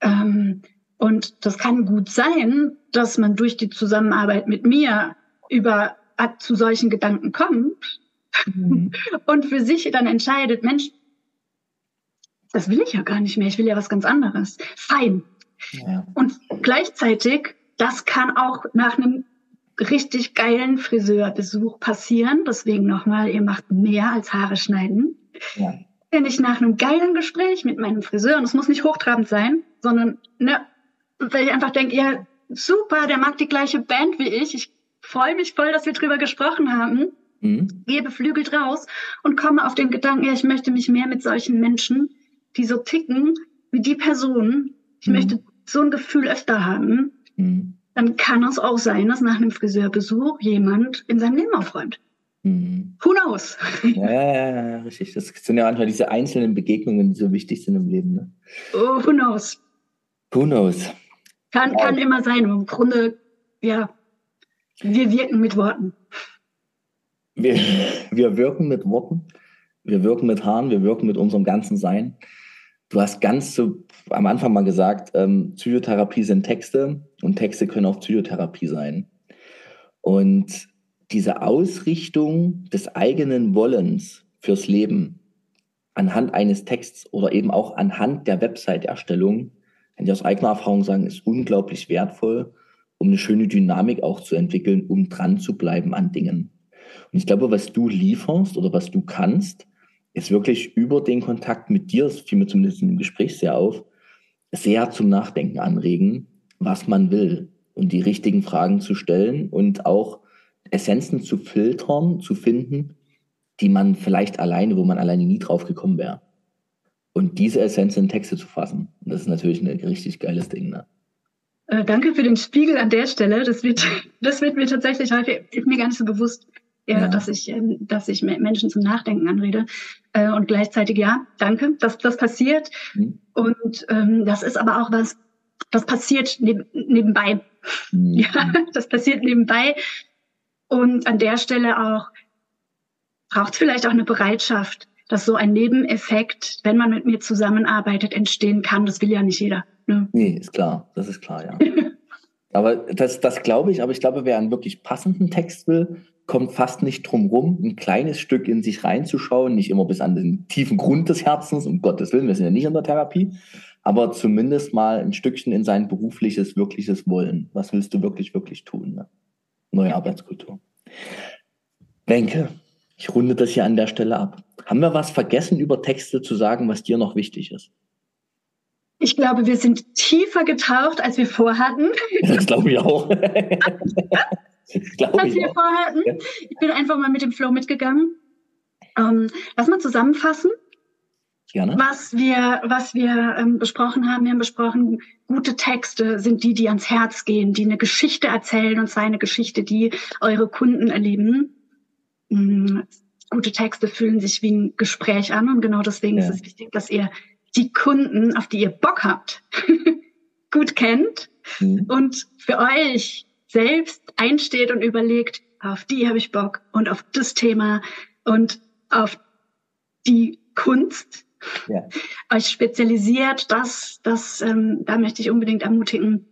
Ähm, und das kann gut sein, dass man durch die Zusammenarbeit mit mir über zu solchen Gedanken kommt, mhm. und für sich dann entscheidet, Mensch, das will ich ja gar nicht mehr, ich will ja was ganz anderes. Fein. Ja. Und gleichzeitig, das kann auch nach einem richtig geilen Friseurbesuch passieren. Deswegen nochmal, ihr macht mehr als Haare schneiden. Ja. Wenn ich nach einem geilen Gespräch mit meinem Friseur, und es muss nicht hochtrabend sein, sondern ne, weil ich einfach denke, ja, super, der mag die gleiche Band wie ich. Ich freue mich voll, dass wir drüber gesprochen haben mhm. gehe beflügelt raus und komme auf den Gedanken, ja, ich möchte mich mehr mit solchen Menschen, die so ticken, wie die Person, ich mhm. möchte so ein Gefühl öfter haben, mhm. Dann kann es auch sein, dass nach einem Friseurbesuch jemand in seinem Leben aufräumt. Mhm. Who knows? Ja, ja, ja, richtig. Das sind ja manchmal diese einzelnen Begegnungen, die so wichtig sind im Leben. Ne? Oh, who knows? Who knows? Kann, kann immer sein. Im Grunde, ja, wir wirken mit Worten. Wir, wir wirken mit Worten, wir wirken mit Haaren, wir wirken mit unserem ganzen Sein. Du hast ganz zu, am Anfang mal gesagt, ähm, Psychotherapie sind Texte und Texte können auch Psychotherapie sein. Und diese Ausrichtung des eigenen Wollens fürs Leben anhand eines Texts oder eben auch anhand der Website-Erstellung, kann ich aus eigener Erfahrung sagen, ist unglaublich wertvoll, um eine schöne Dynamik auch zu entwickeln, um dran zu bleiben an Dingen. Und ich glaube, was du lieferst oder was du kannst, ist wirklich über den Kontakt mit dir, das fiel mir zumindest im Gespräch sehr auf, sehr zum Nachdenken anregen, was man will und die richtigen Fragen zu stellen und auch Essenzen zu filtern, zu finden, die man vielleicht alleine, wo man alleine nie drauf gekommen wäre. Und diese Essenzen in Texte zu fassen. Das ist natürlich ein richtig geiles Ding. Ne? Äh, danke für den Spiegel an der Stelle. Das wird, das wird mir tatsächlich häufig, ist mir gar nicht so bewusst, ja. dass ich, ähm, dass ich Menschen zum Nachdenken anrede. Äh, und gleichzeitig, ja, danke, dass das passiert. Mhm. Und ähm, das ist aber auch was, das passiert neb nebenbei. Mhm. Ja, das passiert nebenbei. Und an der Stelle auch braucht es vielleicht auch eine Bereitschaft, dass so ein Nebeneffekt, wenn man mit mir zusammenarbeitet, entstehen kann. Das will ja nicht jeder. Ne? Nee, ist klar. Das ist klar, ja. aber das, das glaube ich, aber ich glaube, wer einen wirklich passenden Text will, kommt fast nicht drum rum, ein kleines Stück in sich reinzuschauen, nicht immer bis an den tiefen Grund des Herzens, um Gottes Willen, wir sind ja nicht in der Therapie, aber zumindest mal ein Stückchen in sein berufliches, wirkliches Wollen. Was willst du wirklich, wirklich tun? Ne? Neue Arbeitskultur. Wenke, ich runde das hier an der Stelle ab. Haben wir was vergessen, über Texte zu sagen, was dir noch wichtig ist? Ich glaube, wir sind tiefer getaucht, als wir vorhatten. Das glaube ich auch. glaube als wir auch. vorhatten. Ich bin einfach mal mit dem Flow mitgegangen. Ähm, lass mal zusammenfassen. Gerne. Was wir, was wir ähm, besprochen haben, wir haben besprochen, gute Texte sind die, die ans Herz gehen, die eine Geschichte erzählen und zwar eine Geschichte, die eure Kunden erleben. Mhm. Gute Texte fühlen sich wie ein Gespräch an und genau deswegen ja. ist es wichtig, dass ihr die Kunden, auf die ihr Bock habt, gut kennt mhm. und für euch selbst einsteht und überlegt, auf die habe ich Bock und auf das Thema und auf die Kunst ja. euch spezialisiert. Das, das, ähm, da möchte ich unbedingt ermutigen.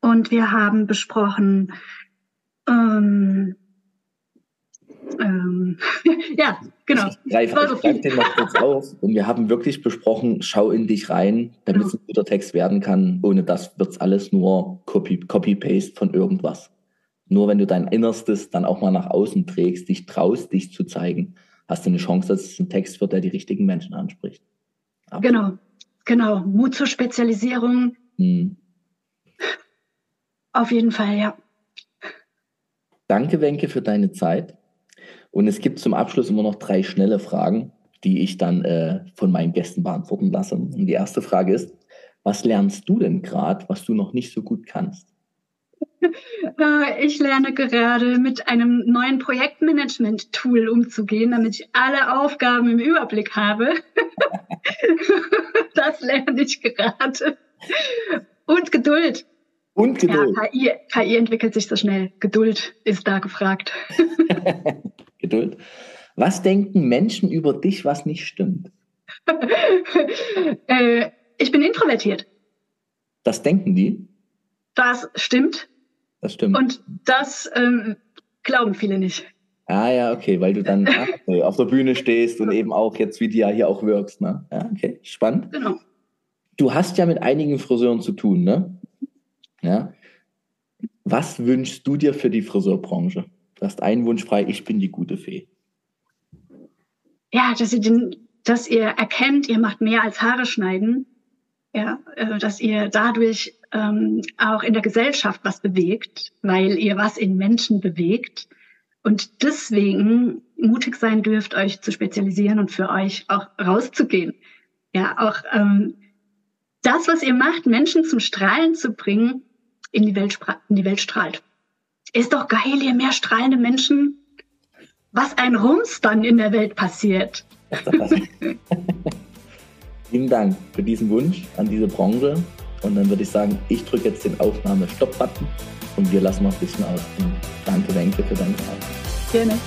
Und wir haben besprochen, ähm, ähm, ja, genau. Ich greife also greif den mal kurz auf. Und wir haben wirklich besprochen, schau in dich rein, damit es ein guter Text werden kann. Ohne das wird es alles nur Copy-Paste Copy von irgendwas. Nur wenn du dein Innerstes dann auch mal nach außen trägst, dich traust, dich zu zeigen, hast du eine Chance, dass es ein Text wird, der die richtigen Menschen anspricht. Absolut. Genau, genau. Mut zur Spezialisierung. Hm. Auf jeden Fall, ja. Danke, Wenke, für deine Zeit. Und es gibt zum Abschluss immer noch drei schnelle Fragen, die ich dann äh, von meinen Gästen beantworten lasse. Und die erste Frage ist, was lernst du denn gerade, was du noch nicht so gut kannst? Äh, ich lerne gerade mit einem neuen Projektmanagement-Tool umzugehen, damit ich alle Aufgaben im Überblick habe. das lerne ich gerade. Und Geduld. Und Geduld. Ja, KI, KI entwickelt sich so schnell. Geduld ist da gefragt. Geduld. Was denken Menschen über dich, was nicht stimmt? äh, ich bin introvertiert. Das denken die? Das stimmt. Das stimmt. Und das ähm, glauben viele nicht. Ah ja, okay, weil du dann ah, okay, auf der Bühne stehst und eben auch jetzt wie du ja hier auch wirkst. Ne? Ja, okay, spannend. Genau. Du hast ja mit einigen Friseuren zu tun, ne? Ja. Was wünschst du dir für die Friseurbranche? Du hast einen Wunsch frei, ich bin die gute Fee. Ja, dass ihr, den, dass ihr erkennt, ihr macht mehr als Haare schneiden. Ja, äh, dass ihr dadurch ähm, auch in der Gesellschaft was bewegt, weil ihr was in Menschen bewegt. Und deswegen mutig sein dürft, euch zu spezialisieren und für euch auch rauszugehen. Ja, auch ähm, das, was ihr macht, Menschen zum Strahlen zu bringen, in die Welt, in die Welt strahlt. Ist doch geil, hier mehr strahlende Menschen. Was ein Rums dann in der Welt passiert. Vielen Dank für diesen Wunsch an diese Branche Und dann würde ich sagen, ich drücke jetzt den Aufnahme-Stopp-Button und wir lassen noch ein bisschen aus. Und danke, Wenke, für deine Zeit. Gerne.